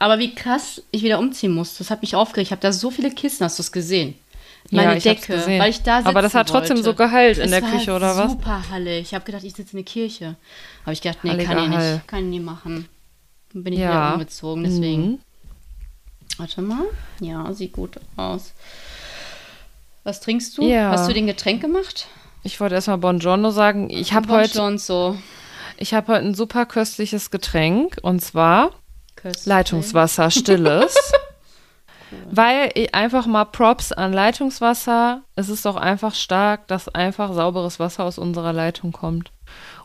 aber wie krass ich wieder umziehen musste. Das hat mich aufgeregt. Ich habe da so viele Kissen, hast du es gesehen? Meine Ja, Decke, gesehen. weil ich da sitzen Aber das hat trotzdem wollte. so geheilt in Es der Küche, oder was? Super Halle. Ich habe gedacht, ich sitze in der Kirche. Habe ich gedacht, nee, Halliger kann ich nicht. Kann ich nie machen. Dann bin ich Ja. wieder umgezogen, deswegen. Mhm. Warte mal. Ja, sieht gut aus. Was trinkst du? Ja. Hast du den Getränk gemacht? Ich wollte erstmal Buongiorno sagen. Ich habe heute, schon so. ich habe heute ein super köstliches Getränk und zwar Köstlich. Leitungswasser, stilles. Weil einfach mal Props an Leitungswasser. Es ist doch einfach stark, dass einfach sauberes Wasser aus unserer Leitung kommt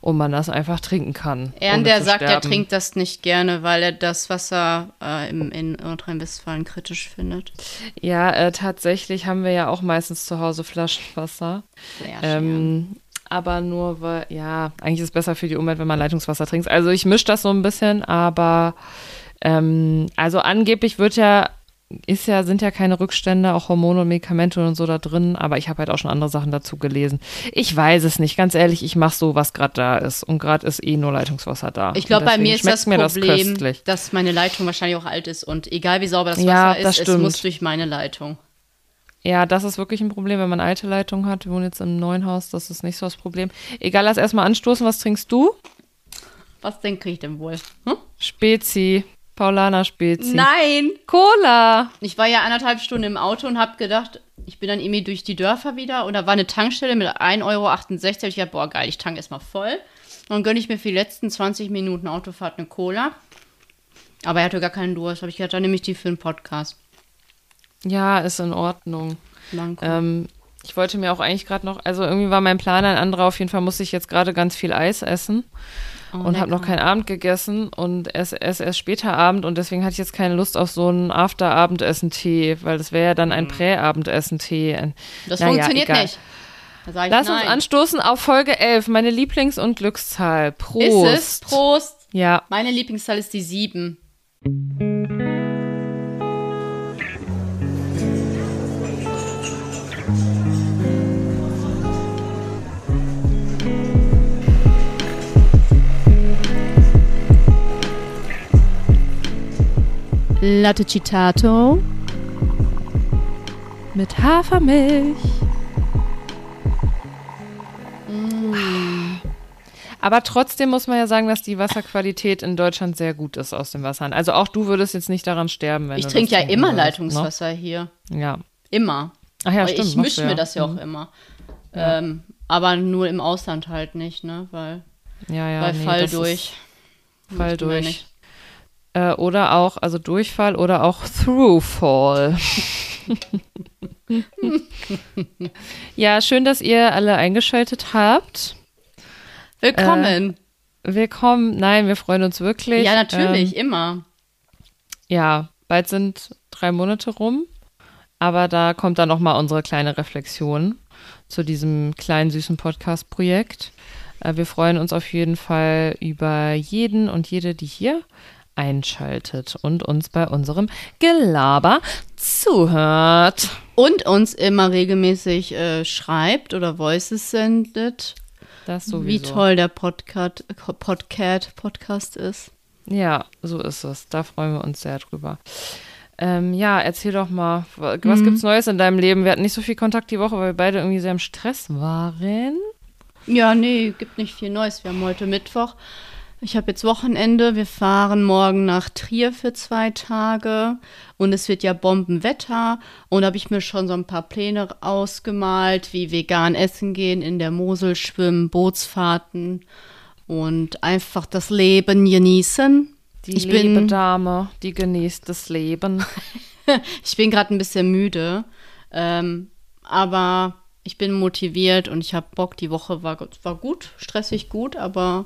und man das einfach trinken kann. Ern, der sagt, er sterben. trinkt das nicht gerne, weil er das Wasser äh, im, in Nordrhein-Westfalen kritisch findet. Ja, äh, tatsächlich haben wir ja auch meistens zu Hause Flaschenwasser. Sehr Ähm, aber nur weil, ja, eigentlich ist es besser für die Umwelt, wenn man Leitungswasser trinkt. Also ich mische das so ein bisschen, aber ähm, also angeblich wird ja, ist ja, sind ja keine Rückstände, auch Hormone und Medikamente und so da drin, aber ich habe halt auch schon andere Sachen dazu gelesen. Ich weiß es nicht, ganz ehrlich, ich mache so, was gerade da ist. Und gerade ist eh nur Leitungswasser da. Ich glaube, bei mir ist das mir Problem, köstlich. dass meine Leitung wahrscheinlich auch alt ist und egal wie sauber das Ja, Wasser das ist, es stimmt. muss durch meine Leitung. Ja, das ist wirklich ein Problem, wenn man alte Leitungen hat. Wir wohnen jetzt im neuen Haus, das ist nicht so das Problem. Egal, lass erstmal anstoßen. Was trinkst du? Was denke ich denn wohl? Hm? Spezi. Paulaner Spezi. Nein! Cola. Ich war ja anderthalb Stunden im Auto und habe gedacht, ich bin dann irgendwie durch die Dörfer wieder und da war eine Tankstelle mit 1,68 Euro. Hab ich gedacht, boah, geil, ich tanke erstmal voll. Und dann gönne ich mir für die letzten 20 Minuten Autofahrt eine Cola. Aber er hatte gar keinen Durst. Habe ich gedacht, dann nehme ich die für einen Podcast. Ja, ist in Ordnung. Danke. Ähm, ich wollte mir auch eigentlich gerade noch, also irgendwie war mein Plan ein anderer. Auf jeden Fall musste ich jetzt gerade ganz viel Eis essen Oh, und habe noch keinen Abend gegessen und erst, erst, erst später Abend und deswegen hatte ich jetzt keine Lust auf so einen After-Abendessen-Tee, weil das wäre ja dann ein Prä-Abendessen-Tee. Ein- Mhm. Das naja, funktioniert egal. nicht. Lass nein. uns anstoßen auf Folge 11, meine Lieblings- und Glückszahl. Prost. Ist es? Prost. Ja, Meine Lieblingszahl ist die 7. Latte Citato mit Hafermilch. Aber trotzdem muss man ja sagen, dass die Wasserqualität in Deutschland sehr gut ist aus dem Wasser. Also auch du würdest jetzt nicht daran sterben, wenn Ich du trinke das ja immer würdest, Leitungswasser hier. Ne? Ja. Immer. Ach ja, Weil stimmt. ich mische du mir das ja Mhm. auch immer. Ähm, aber nur im Ausland halt nicht, ne? Weil Ja, ja. bei nee, Fall das ist durch. Fall durch. Äh, oder auch, also Durchfall oder auch Throughfall. ja, schön, dass ihr alle eingeschaltet habt. Willkommen. Willkommen. Nein, wir freuen uns wirklich. ja, natürlich, Ähm, immer. ja, bald sind drei Monate rum. Aber da kommt dann nochmal unsere kleine Reflexion zu diesem kleinen süßen Podcast-Projekt. Äh, wir freuen uns auf jeden Fall über jeden und jede, die hier einschaltet und uns bei unserem Gelaber zuhört. Und uns immer regelmäßig äh, schreibt oder Voices sendet, Das sowieso. wie toll der Podcast, Podcast, Podcast ist. Ja, so ist es. Da freuen wir uns sehr drüber. Ähm, ja, erzähl doch mal, wa- was gibt's Neues in deinem Leben? Wir hatten nicht so viel Kontakt die Woche, weil wir beide irgendwie sehr im Stress waren. Ja, nee, gibt nicht viel Neues. Wir haben heute Mittwoch. Ich habe jetzt Wochenende. Wir fahren morgen nach Trier für zwei Tage. Und es wird ja Bombenwetter. Und da habe ich mir schon so ein paar Pläne ausgemalt, wie vegan essen gehen, in der Mosel schwimmen, Bootsfahrten und einfach das Leben genießen. Die Ich liebe bin- Dame, die genießt das Leben. Ich bin gerade ein bisschen müde. Ähm, aber ich bin motiviert und ich habe Bock. Die Woche war, war gut, stressig gut, aber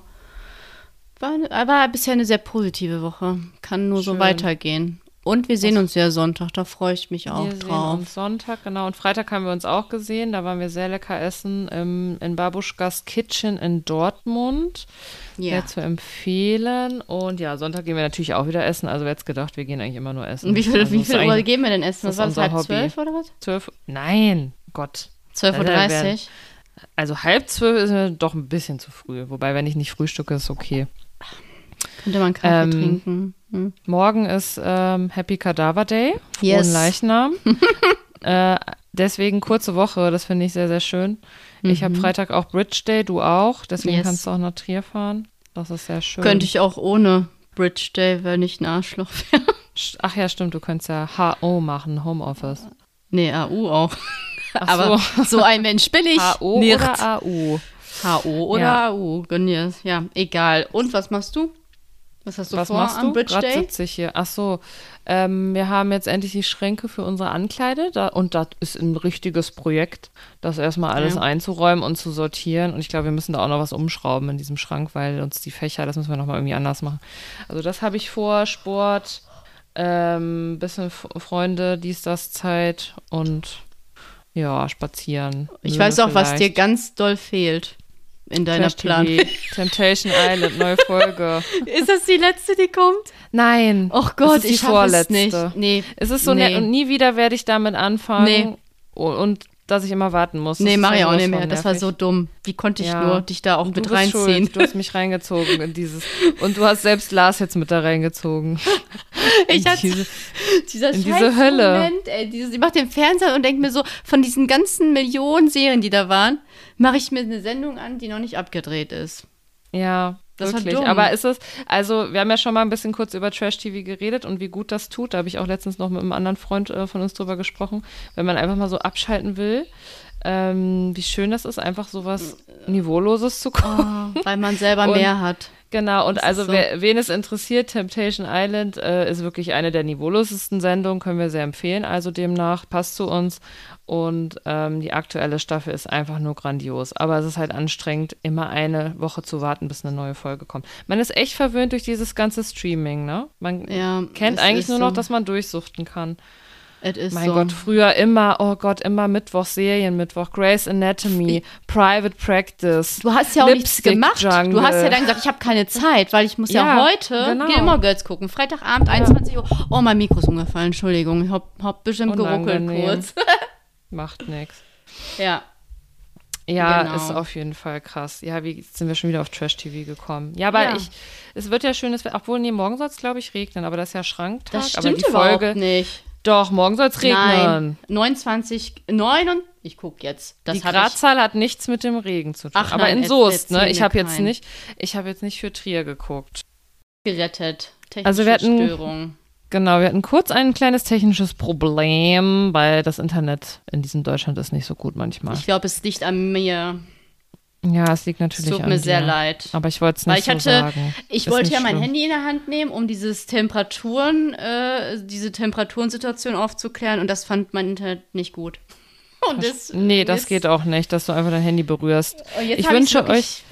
war, war bisher eine sehr positive Woche. Kann nur so Schön. weitergehen. Und wir sehen uns ja Sonntag, da freue ich mich auch wir sehen drauf. uns Sonntag, genau. Und Freitag haben wir uns auch gesehen. Da waren wir sehr lecker essen im, in Babuschkas Kitchen in Dortmund. Ja. Sehr zu empfehlen. Und ja, Sonntag gehen wir natürlich auch wieder essen. Also wer hätte gedacht, wir gehen eigentlich immer nur essen. Und wie viel, also wie viel Uhr gehen wir denn essen? das war halb Hobby. zwölf oder was? 12? Nein, Gott. 12.30 Uhr? Also, wir- Also halb zwölf ist mir doch ein bisschen zu früh. Wobei, wenn ich nicht frühstücke, ist okay. Könnte man Kaffee Ähm, trinken. Hm. Morgen ist ähm, Happy Cadaver Day, Yes. frohen Leichnam. äh, deswegen kurze Woche, das finde ich sehr, sehr schön. Ich habe Mhm. Freitag auch Bridge Day, du auch. Deswegen Yes. kannst du auch nach Trier fahren. Das ist sehr schön. Könnte ich auch ohne Bridge Day, wenn ich ein Arschloch wäre. Ach ja, stimmt, du könntest ja HO machen, Homeoffice. Nee, AU auch. Ach Aber so ein Mensch bin ich. HO nicht. oder AU? HO oder Ja. AU. Gönn Ja, egal. Und was machst du? Was hast du Was vor machst am du? Bridge Gerade Day? sitze ich hier. Ach so, ähm, wir haben jetzt endlich die Schränke für unsere Ankleide da, und das ist ein richtiges Projekt, das erstmal alles Ja. einzuräumen und zu sortieren. Und ich glaube, wir müssen da auch noch was umschrauben in diesem Schrank, weil uns die Fächer, das müssen wir nochmal irgendwie anders machen. Also das habe ich vor, Sport, ähm, bisschen Freunde, dies, das, Zeit und ja, spazieren. Ich weiß auch, was dir vielleicht. ganz doll fehlt in deiner Trash Plan. TV, Temptation Island, neue Folge. Ist das die letzte, die kommt? Nein. Och Gott, ich vorletzte. es nicht. Nee, Es ist so Nee. nett und nie wieder werde ich damit anfangen. Nee. Und, und dass ich immer warten muss. Nee mach ich auch nicht mehr. Das war so dumm. Wie konnte ich Ja. nur dich da auch Und mit reinziehen? Schuld. Du hast mich reingezogen in dieses. Und du hast selbst Lars jetzt mit da reingezogen. Ich In hatte diese, dieser in diese Hölle. Moment, ey, dieses, ich mach den Fernseher und denke mir so, von diesen ganzen Millionen Serien, die da waren, mache ich mir eine Sendung an, die noch nicht abgedreht ist. ja, Das wirklich. Aber ist es, also wir haben ja schon mal ein bisschen kurz über Trash-TV geredet und wie gut das tut. Da habe ich auch letztens noch mit einem anderen Freund äh, von uns drüber gesprochen. Wenn man einfach mal so abschalten will, ähm, wie schön das ist, einfach sowas Niveauloses zu gucken. Oh, weil man selber Und- mehr hat. Genau, und also so. wer, wen es interessiert, Temptation Island äh, ist wirklich eine der niveaulosesten Sendungen, können wir sehr empfehlen. Also demnach passt zu uns. Und ähm, die aktuelle Staffel ist einfach nur grandios. Aber es ist halt anstrengend, immer eine Woche zu warten, bis eine neue Folge kommt. Man ist echt verwöhnt durch dieses ganze Streaming, ne? Man Ja, kennt eigentlich nur noch, so. dass man durchsuchten kann. Mein so. Gott, früher immer, oh Gott, immer Mittwoch Serien, Mittwoch Grey's Anatomy, Private Practice. Du hast ja auch nichts gemacht. Jungle. Du hast ja dann gesagt, ich habe keine Zeit, weil ich muss ja, Ja, heute genau. Gilmore Girls gucken. Freitagabend, 21 Uhr. Oh, mein Mikro ist umgefallen. Entschuldigung. Ich hab, hab bestimmt geruckelt kurz. Macht nix. ja. Ja, Genau. ist auf jeden Fall krass. Ja, wie sind wir schon wieder auf Trash-TV gekommen? Ja, aber Ja. ich, es wird ja schön, es wird, obwohl, nee, morgen soll es, glaube ich, regnen, aber das ist ja Schranktag. Das aber stimmt die überhaupt Folge, nicht. Doch, morgen soll es regnen. Nein. 29, 9 und ich guck jetzt. Das die Gradzahl hat nichts mit dem Regen zu tun. Ach aber nein, in Soest, ne? Ich habe jetzt nicht, ich habe jetzt nicht für Trier geguckt. gerettet. Technische Also wir hatten- Störung. Genau, wir hatten kurz ein kleines technisches Problem, weil das Internet in diesem Deutschland ist nicht so gut manchmal. Ich glaube, es liegt an mir. Ja, es liegt Es natürlich tut an mir dir. sehr leid. Aber ich wollte es Weil nicht ich hatte, so sagen. ich Ist wollte ja mein schlimm. Handy in der Hand nehmen, um dieses Temperaturen, äh, diese Temperaturensituation aufzuklären und das fand mein Internet nicht gut. Und das, Nee, das geht auch nicht, dass du einfach dein Handy berührst. jetzt Ich wünsche euch.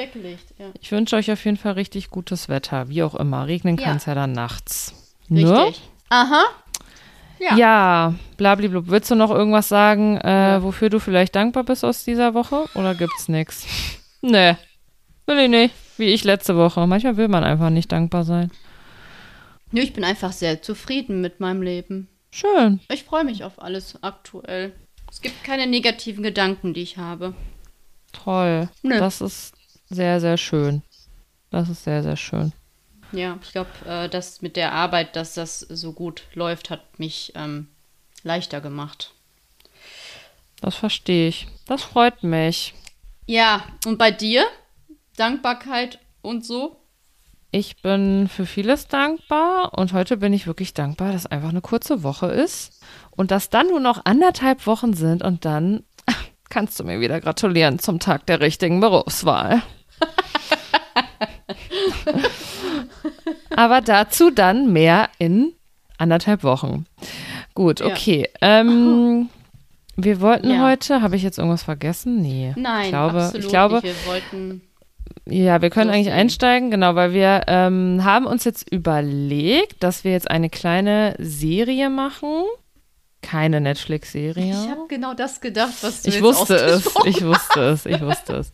Ja. ich wünsche euch auf jeden Fall richtig gutes Wetter, wie auch immer. Regnen Ja. kann es ja dann nachts. Richtig. Ne? Aha. Ja. Ja, blabliblub. Willst du noch irgendwas sagen, äh, wofür du vielleicht dankbar bist aus dieser Woche? Oder gibt's nichts? Nee, will ich nicht. Wie ich letzte Woche. Manchmal will man einfach nicht dankbar sein. Nö, ich bin einfach sehr zufrieden mit meinem Leben. Schön. Ich freue mich auf alles aktuell. Es gibt keine negativen Gedanken, die ich habe. Toll. Nö. Das ist sehr, sehr schön. Das ist sehr, sehr schön. Ja, ich glaube, äh, das mit der Arbeit, dass das so gut läuft, hat mich ähm, leichter gemacht. Das verstehe ich. Das freut mich. Ja, und bei dir? Dankbarkeit und so? Ich bin für vieles dankbar und heute bin ich wirklich dankbar, dass einfach eine kurze Woche ist und dass dann nur noch anderthalb Wochen sind und dann kannst du mir wieder gratulieren zum Tag der richtigen Berufswahl. Aber dazu dann mehr in anderthalb Wochen. Gut, Ja. okay. Ähm, wir wollten Ja. heute, habe ich jetzt irgendwas vergessen? Nee. Nein, ich glaube, absolut ich glaube, nicht. Wir wollten. ja, wir können eigentlich einsteigen, genau, weil wir ähm, haben uns jetzt überlegt, dass wir jetzt eine kleine Serie machen. Keine Netflix-Serie. Ich habe genau das gedacht, was du Ich jetzt wusste es, ich wusste es, ich wusste es.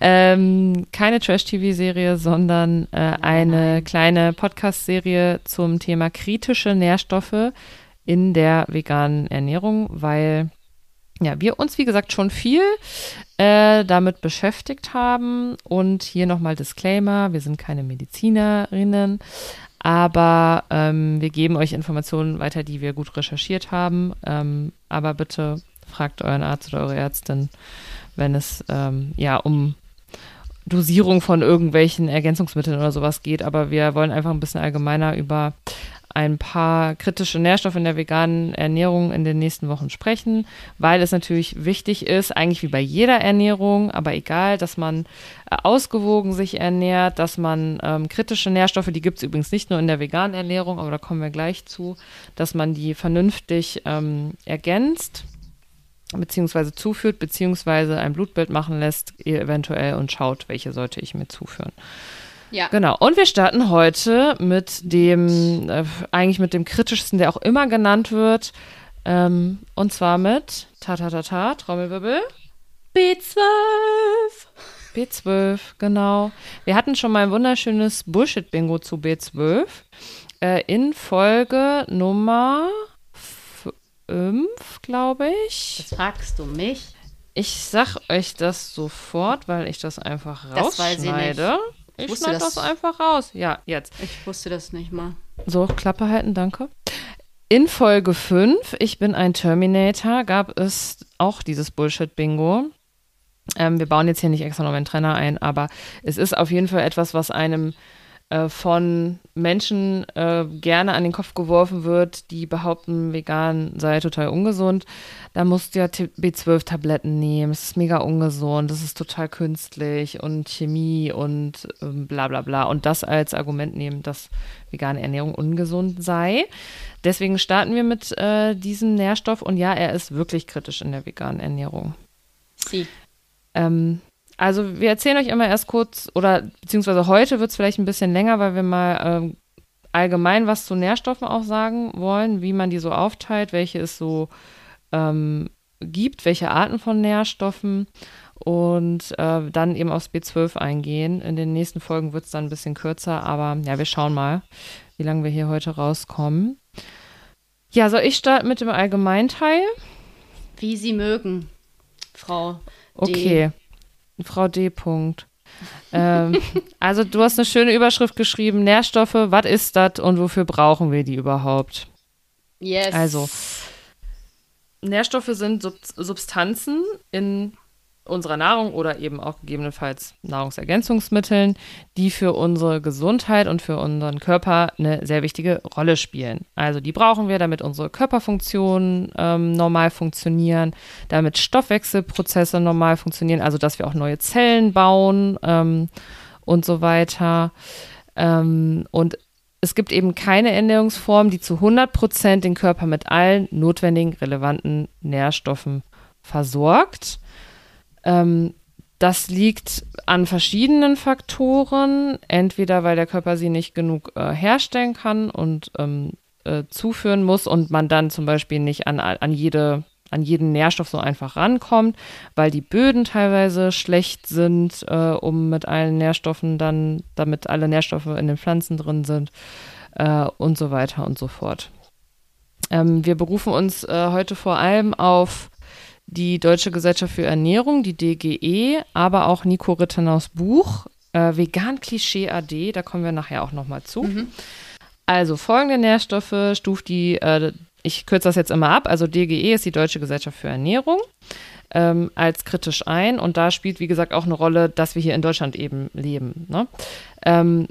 Ähm, keine Trash-TV-Serie, sondern äh, eine kleine Podcast-Serie zum Thema kritische Nährstoffe in der veganen Ernährung, weil ja, wir uns, wie gesagt, schon viel äh, damit beschäftigt haben. Und hier nochmal Disclaimer, wir sind keine Medizinerinnen, aber ähm, wir geben euch Informationen weiter, die wir gut recherchiert haben. Ähm, aber bitte fragt euren Arzt oder eure Ärztin, wenn es ähm, ja um Dosierung von irgendwelchen Ergänzungsmitteln oder sowas geht. Aber wir wollen einfach ein bisschen allgemeiner über ein paar kritische Nährstoffe in der veganen Ernährung in den nächsten Wochen sprechen, weil es natürlich wichtig ist, eigentlich wie bei jeder Ernährung, aber egal, dass man äh, ausgewogen sich ernährt, dass man ähm, kritische Nährstoffe, die gibt es übrigens nicht nur in der veganen Ernährung, aber da kommen wir gleich zu, dass man die vernünftig ähm, ergänzt beziehungsweise zuführt, beziehungsweise ein Blutbild machen lässt, eventuell und schaut, welche sollte ich mir zuführen. Ja. Genau. Und wir starten heute mit dem, äh, eigentlich mit dem kritischsten, der auch immer genannt wird. Ähm, und zwar mit, ta ta ta ta, Trommelwirbel. B12. B12, genau. Wir hatten schon mal ein wunderschönes Bullshit-Bingo zu B12. Äh, in Folge Nummer 5, glaube ich. Das fragst du mich. Ich sag euch das sofort, weil ich das einfach rausschneide. Das ich schneide das, das einfach raus. Ja, jetzt. Ich wusste das nicht mal. So, Klappe halten, danke. In Folge 5, ich bin ein Terminator, gab es auch dieses Bullshit-Bingo. Ähm, wir bauen jetzt hier nicht extra noch einen Trenner ein, aber es ist auf jeden Fall etwas, was einem äh, von Menschen äh, gerne an den Kopf geworfen wird, die behaupten, vegan sei total ungesund. Da musst du ja B12-Tabletten nehmen. Es ist mega ungesund, das ist total künstlich und Chemie und ähm, bla bla bla. Und das als Argument nehmen, dass vegane Ernährung ungesund sei. Deswegen starten wir mit äh, diesem Nährstoff und ja, er ist wirklich kritisch in der veganen Ernährung. Sie. Ähm, also wir erzählen euch immer erst kurz, oder beziehungsweise heute wird es vielleicht ein bisschen länger, weil wir mal ähm, allgemein was zu Nährstoffen auch sagen wollen, wie man die so aufteilt, welche es so ähm, gibt, welche Arten von Nährstoffen und äh, dann eben aufs B12 eingehen. In den nächsten Folgen wird es dann ein bisschen kürzer, aber ja, wir schauen mal, wie lange wir hier heute rauskommen. Ja, soll ich starten mit dem Allgemeinteil? Wie Sie mögen, Frau. D. Okay. Frau D. Punkt. ähm, also du hast eine schöne Überschrift geschrieben, Nährstoffe, was ist das und wofür brauchen wir die überhaupt? Yes. Also, Nährstoffe sind Sub Substanzen in unserer Nahrung oder eben auch gegebenenfalls Nahrungsergänzungsmitteln, die für unsere Gesundheit und für unseren Körper eine sehr wichtige Rolle spielen. Also die brauchen wir, damit unsere Körperfunktionen ähm, normal funktionieren, damit Stoffwechselprozesse normal funktionieren, also dass wir auch neue Zellen bauen ähm, und so weiter. Ähm, und es gibt eben keine Ernährungsform, die zu 100 Prozent den Körper mit allen notwendigen, relevanten Nährstoffen versorgt. Ähm, das liegt an verschiedenen Faktoren, entweder weil der Körper sie nicht genug äh, herstellen kann und ähm, äh, zuführen muss und man dann zum Beispiel nicht an, an, jede, an jeden Nährstoff so einfach rankommt, weil die Böden teilweise schlecht sind, äh, um mit allen Nährstoffen dann, damit alle Nährstoffe in den Pflanzen drin sind äh, und so weiter und so fort. Ähm, wir berufen uns äh, heute vor allem auf die Deutsche Gesellschaft für Ernährung, die DGE, aber auch Nico Rittenaus Buch äh, Vegan Klischee AD, da kommen wir nachher auch nochmal zu. Mhm. Also folgende Nährstoffe stuft die, äh, ich kürze das jetzt immer ab, also DGE ist die Deutsche Gesellschaft für Ernährung, ähm, als kritisch ein und da spielt, wie gesagt, auch eine Rolle, dass wir hier in Deutschland eben leben. Ne? Ähm,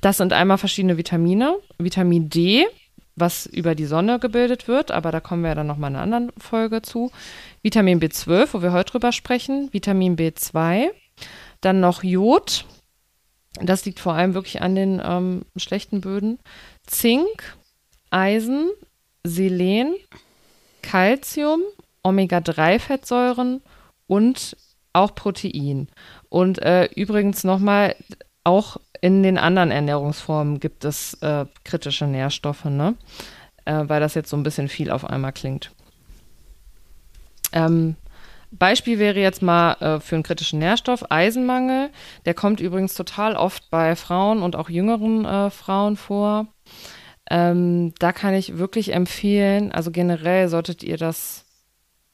das sind einmal verschiedene Vitamine, Vitamin D, was über die Sonne gebildet wird, aber da kommen wir dann nochmal in einer anderen Folge zu. Vitamin B12, wo wir heute drüber sprechen, Vitamin B2, dann noch Jod, das liegt vor allem wirklich an den ähm, schlechten Böden, Zink, Eisen, Selen, Calcium, Omega-3-Fettsäuren und auch Protein. Und äh, übrigens nochmal, auch in den anderen Ernährungsformen gibt es äh, kritische Nährstoffe, ne? Äh, weil das jetzt so ein bisschen viel auf einmal klingt. Ähm, Beispiel wäre jetzt mal äh, für einen kritischen Nährstoff Eisenmangel. Der kommt übrigens total oft bei Frauen und auch jüngeren äh, Frauen vor. Ähm, da kann ich wirklich empfehlen, also generell solltet ihr das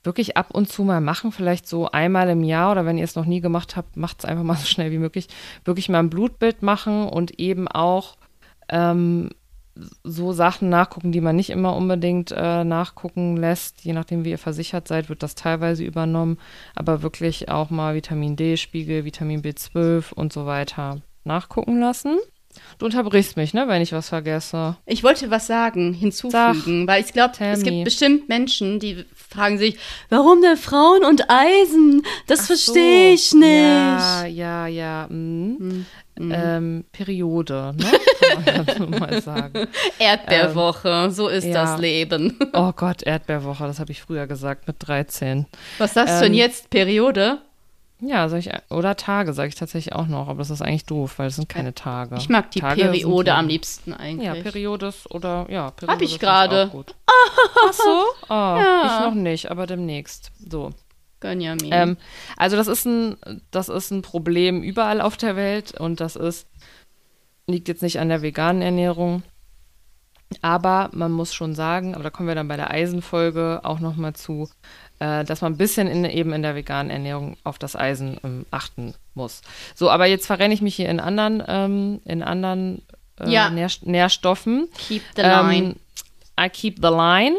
wirklich ab und zu mal machen, vielleicht so einmal im Jahr oder wenn ihr es noch nie gemacht habt, macht es einfach mal so schnell wie möglich, wirklich mal ein Blutbild machen und eben auch ähm, so Sachen nachgucken, die man nicht immer unbedingt äh, nachgucken lässt. Je nachdem, wie ihr versichert seid, wird das teilweise übernommen. Aber wirklich auch mal Vitamin D-Spiegel, Vitamin B12 und so weiter nachgucken lassen. Du unterbrichst mich, ne, wenn ich was vergesse. Ich wollte was sagen, hinzufügen, Sag, weil ich glaube, es gibt bestimmt Menschen, die fragen sich, warum denn Frauen und Eisen? Das verstehe so. ich nicht. Ja, ja, ja. Mhm. Mhm. Ähm, Periode, ne? Kann man mal sagen. Erdbeerwoche, ähm, so ist ja. das Leben. Oh Gott, Erdbeerwoche, das habe ich früher gesagt mit 13. Was sagst ähm, du denn jetzt? Periode? Ja, sag ich, oder Tage sage ich tatsächlich auch noch, aber das ist eigentlich doof, weil es sind keine Tage. Ich mag die Tage Periode am liebsten eigentlich. Ja, Periode oder ja, Periode. Hab ich gerade. Ach so? Oh, ja. Ich noch nicht, aber demnächst. So. Gönjamin. Ähm, also das ist ein, das ist ein Problem überall auf der Welt und das ist, liegt jetzt nicht an der veganen Ernährung. Aber man muss schon sagen, aber da kommen wir dann bei der Eisenfolge auch nochmal zu, äh, dass man ein bisschen in, eben in der veganen Ernährung auf das Eisen ähm, achten muss. So, aber jetzt verrenne ich mich hier in anderen, ähm, in anderen äh, ja. Nähr Nährstoffen. Keep the line. I keep the line.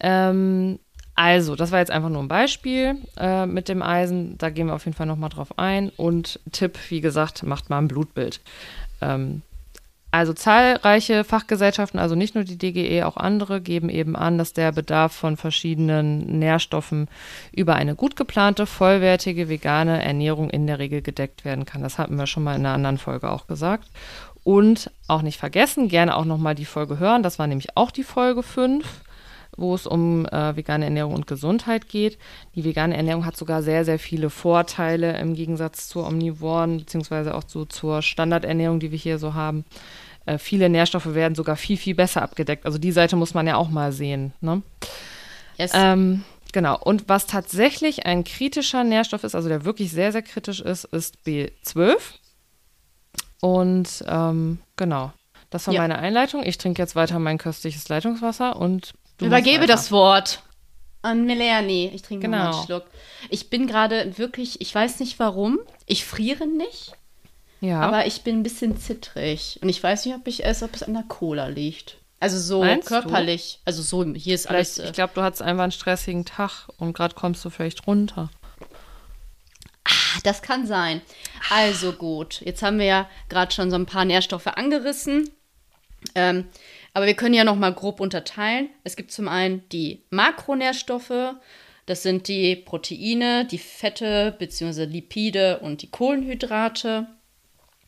Ähm, also, das war jetzt einfach nur ein Beispiel äh, mit dem Eisen. Da gehen wir auf jeden Fall nochmal drauf ein. Und Tipp, wie gesagt, macht mal ein Blutbild. Also zahlreiche Fachgesellschaften, also nicht nur die DGE, auch andere, geben eben an, dass der Bedarf von verschiedenen Nährstoffen über eine gut geplante, vollwertige vegane Ernährung in der Regel gedeckt werden kann. Das hatten wir schon mal in einer anderen Folge auch gesagt. Und auch nicht vergessen, gerne auch nochmal die Folge hören. Das war nämlich auch die Folge 5 wo es um äh, vegane Ernährung und Gesundheit geht. Die vegane Ernährung hat sogar sehr, sehr viele Vorteile im Gegensatz zur omnivoren, beziehungsweise auch so zur Standardernährung, die wir hier so haben. Äh, viele Nährstoffe werden sogar viel, viel besser abgedeckt. Also die Seite muss man ja auch mal sehen. Ne? Yes. Ähm, genau. Und was tatsächlich ein kritischer Nährstoff ist, also der wirklich sehr, sehr kritisch ist, ist B12. Und ähm, genau. Das war ja. meine Einleitung. Ich trinke jetzt weiter mein köstliches Leitungswasser und Übergebe das Wort an Melanie. Ich trinke genau. einen Schluck. Ich bin gerade wirklich, ich weiß nicht warum. Ich friere nicht. Ja. Aber ich bin ein bisschen zittrig. Und ich weiß nicht, ob ich es, ob es an der Cola liegt. Also so Meinst körperlich. Du? Also so, hier ist vielleicht, alles. Äh, ich glaube, du hattest einfach einen stressigen Tag und gerade kommst du vielleicht runter. Ah, das kann sein. Also gut. Jetzt haben wir ja gerade schon so ein paar Nährstoffe angerissen. Ähm, aber wir können ja noch mal grob unterteilen. Es gibt zum einen die Makronährstoffe. Das sind die Proteine, die Fette bzw. Lipide und die Kohlenhydrate.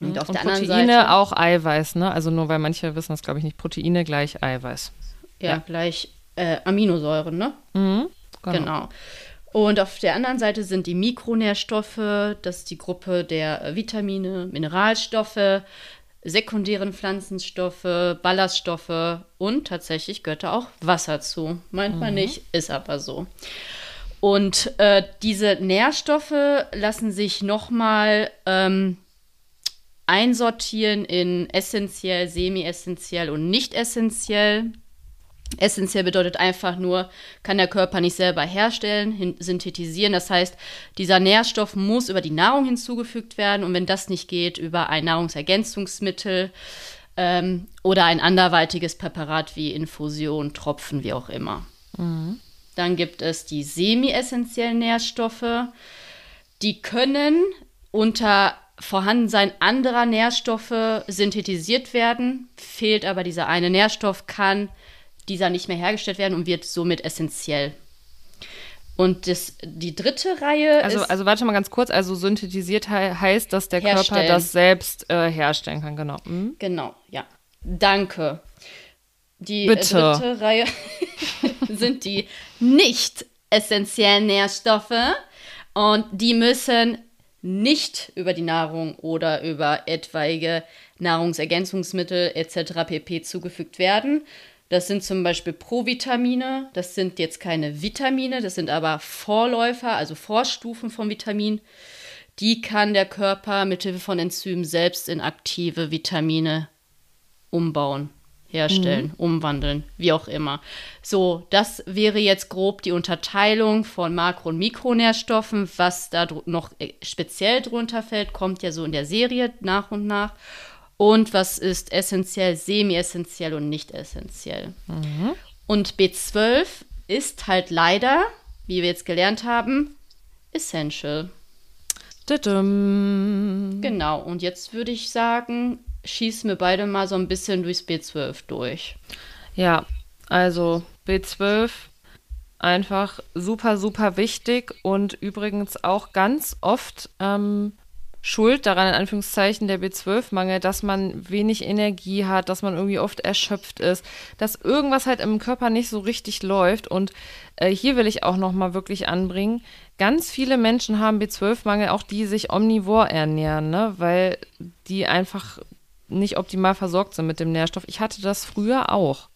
Und mhm. auf und der Proteine anderen Seite auch Eiweiß, ne? Also nur weil manche wissen das, glaube ich, nicht. Proteine gleich Eiweiß. Ja, ja. gleich äh, Aminosäuren, ne? Mhm, genau. genau. Und auf der anderen Seite sind die Mikronährstoffe, das ist die Gruppe der Vitamine, Mineralstoffe, sekundären Pflanzenstoffe, Ballaststoffe und tatsächlich gehört da auch Wasser zu. Meint mhm. man nicht, ist aber so. Und äh, diese Nährstoffe lassen sich nochmal ähm, einsortieren in essentiell, semi-essentiell und nicht essentiell. Essentiell bedeutet einfach nur, kann der Körper nicht selber herstellen, synthetisieren. Das heißt, dieser Nährstoff muss über die Nahrung hinzugefügt werden und wenn das nicht geht, über ein Nahrungsergänzungsmittel ähm, oder ein anderweitiges Präparat wie Infusion, Tropfen, wie auch immer. Mhm. Dann gibt es die semi-essentiellen Nährstoffe. Die können unter Vorhandensein anderer Nährstoffe synthetisiert werden, fehlt aber dieser eine Nährstoff, kann dieser nicht mehr hergestellt werden und wird somit essentiell. Und das, die dritte Reihe also, ist. Also, warte mal ganz kurz. Also, synthetisiert he heißt, dass der. Körper das selbst äh, herstellen kann, genau. Mhm. Genau, ja. Danke. Die Bitte. dritte Reihe sind die nicht essentiellen Nährstoffe. Und die müssen nicht über die Nahrung oder über etwaige Nahrungsergänzungsmittel etc. pp. zugefügt werden, das sind zum Beispiel Provitamine. Das sind jetzt keine Vitamine, das sind aber Vorläufer, also Vorstufen von Vitamin. Die kann der Körper mithilfe von Enzymen selbst in aktive Vitamine umbauen. Herstellen, umwandeln, wie auch immer. So, das wäre jetzt grob die Unterteilung von Makro- und Mikronährstoffen. Was da dr- noch äh, speziell drunter fällt, kommt ja so in der Serie nach und nach. Und was ist essentiell, semi-essentiell und nicht essentiell. Und B12 ist halt leider, wie wir jetzt gelernt haben, essential. Genau, und jetzt würde ich sagen, schießen wir beide mal so ein bisschen durchs B12 durch. Ja, also B12 einfach super, super wichtig und übrigens auch ganz oft ähm, schuld daran, in Anführungszeichen, der B12-Mangel, dass man wenig Energie hat, dass man irgendwie oft erschöpft ist, dass irgendwas halt im Körper nicht so richtig läuft. Und äh, hier will ich auch nochmal wirklich anbringen, ganz viele Menschen haben B12-Mangel, auch die sich omnivor ernähren, ne? weil die einfach nicht optimal versorgt sind mit dem Nährstoff. Ich hatte das früher auch.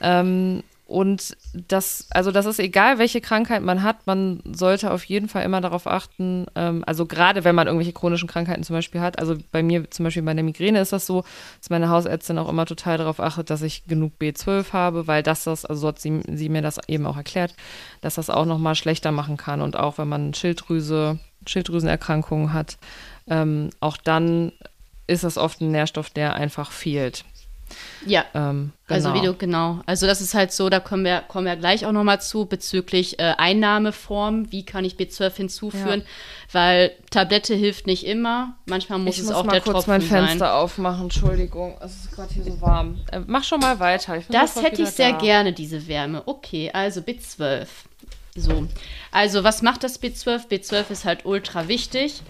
Ähm, und das, also das ist egal, welche Krankheit man hat, man sollte auf jeden Fall immer darauf achten, ähm, also gerade wenn man irgendwelche chronischen Krankheiten zum Beispiel hat, also bei mir zum Beispiel bei der Migräne ist das so, dass meine Hausärztin auch immer total darauf achtet, dass ich genug B12 habe, weil das das, also so hat sie, sie mir das eben auch erklärt, dass das auch nochmal schlechter machen kann und auch wenn man Schilddrüse, Schilddrüsenerkrankungen hat, ähm, auch dann ist das oft ein Nährstoff, der einfach fehlt. Ja, Ähm, also wie genau. du, genau. Also das ist halt so, da kommen wir, kommen wir gleich auch nochmal zu, bezüglich äh, Einnahmeform, wie kann ich B12 hinzuführen, weil Tablette hilft nicht immer, manchmal muss ich es muss auch mal der kurz Tropfen mein Fenster sein. aufmachen. Entschuldigung, es ist gerade hier so warm. Äh, mach schon mal weiter. Ich Das hätte ich sehr da. gerne, diese Wärme. Okay, also B12. So, also was macht das B12? B12 ist halt ultra wichtig.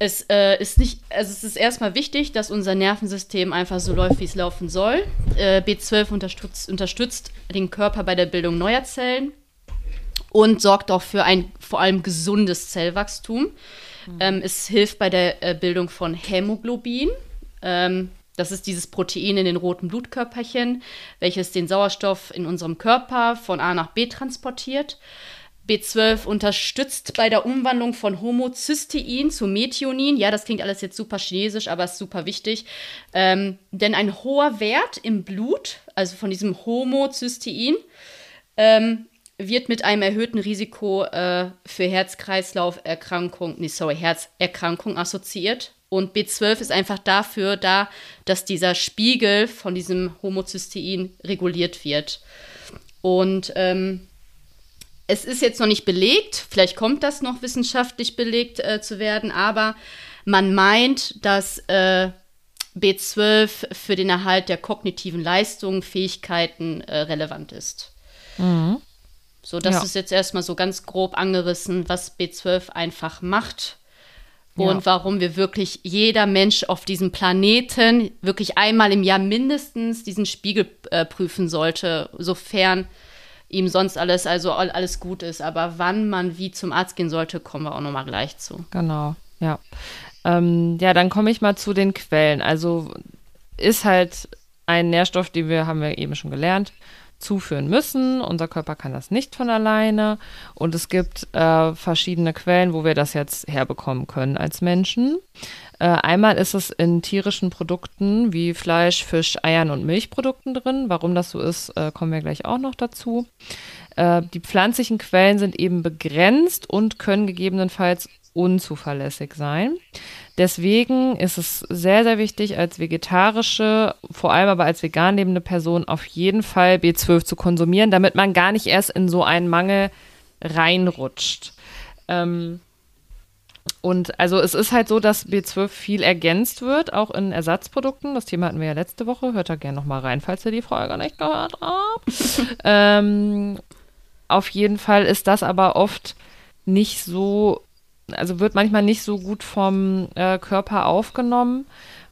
Es äh, ist nicht, also es ist erstmal wichtig, dass unser Nervensystem einfach so läuft, wie es laufen soll. Äh, B12 unterstützt, unterstützt den Körper bei der Bildung neuer Zellen und sorgt auch für ein vor allem gesundes Zellwachstum. Ähm, es hilft bei der äh, Bildung von Hämoglobin. Ähm, das ist dieses Protein in den roten Blutkörperchen, welches den Sauerstoff in unserem Körper von A nach B transportiert. B12 unterstützt bei der Umwandlung von Homocystein zu Methionin. Ja, das klingt alles jetzt super chinesisch, aber ist super wichtig. Ähm, denn ein hoher Wert im Blut, also von diesem Homocystein, ähm, wird mit einem erhöhten Risiko äh, für Herz-Kreislauf-Erkrankung, nee, sorry, Herzerkrankung assoziiert. Und B12 ist einfach dafür da, dass dieser Spiegel von diesem Homocystein reguliert wird. Und ähm, es ist jetzt noch nicht belegt, vielleicht kommt das noch wissenschaftlich belegt äh, zu werden, aber man meint, dass äh, B12 für den Erhalt der kognitiven Leistungen, Fähigkeiten äh, relevant ist. So, das Ja. ist jetzt erstmal so ganz grob angerissen, was B12 einfach macht Ja. und warum wir wirklich jeder Mensch auf diesem Planeten wirklich einmal im Jahr mindestens diesen Spiegel äh, prüfen sollte, sofern ihm sonst alles, also all- alles gut ist. Aber wann man wie zum Arzt gehen sollte, kommen wir auch nochmal gleich zu. Genau, ja. Ähm, ja, dann komme ich mal zu den Quellen. Also ist halt ein Nährstoff, den wir, haben wir eben schon gelernt, zuführen müssen. Unser Körper kann das nicht von alleine. Und es gibt äh, verschiedene Quellen, wo wir das jetzt herbekommen können als Menschen. Äh, einmal ist es in tierischen Produkten wie Fleisch, Fisch, Eiern und Milchprodukten drin. Warum das so ist, äh, kommen wir gleich auch noch dazu. Äh, die pflanzlichen Quellen sind eben begrenzt und können gegebenenfalls unzuverlässig sein. Deswegen ist es sehr, sehr wichtig, als vegetarische, vor allem aber als vegan lebende Person auf jeden Fall B12 zu konsumieren, damit man gar nicht erst in so einen Mangel reinrutscht. Ähm, und also es ist halt so, dass B12 viel ergänzt wird, auch in Ersatzprodukten. Das Thema hatten wir ja letzte Woche. Hört da gerne nochmal rein, falls ihr die Folge nicht gehört habt. ähm, auf jeden Fall ist das aber oft nicht so, also wird manchmal nicht so gut vom äh, Körper aufgenommen.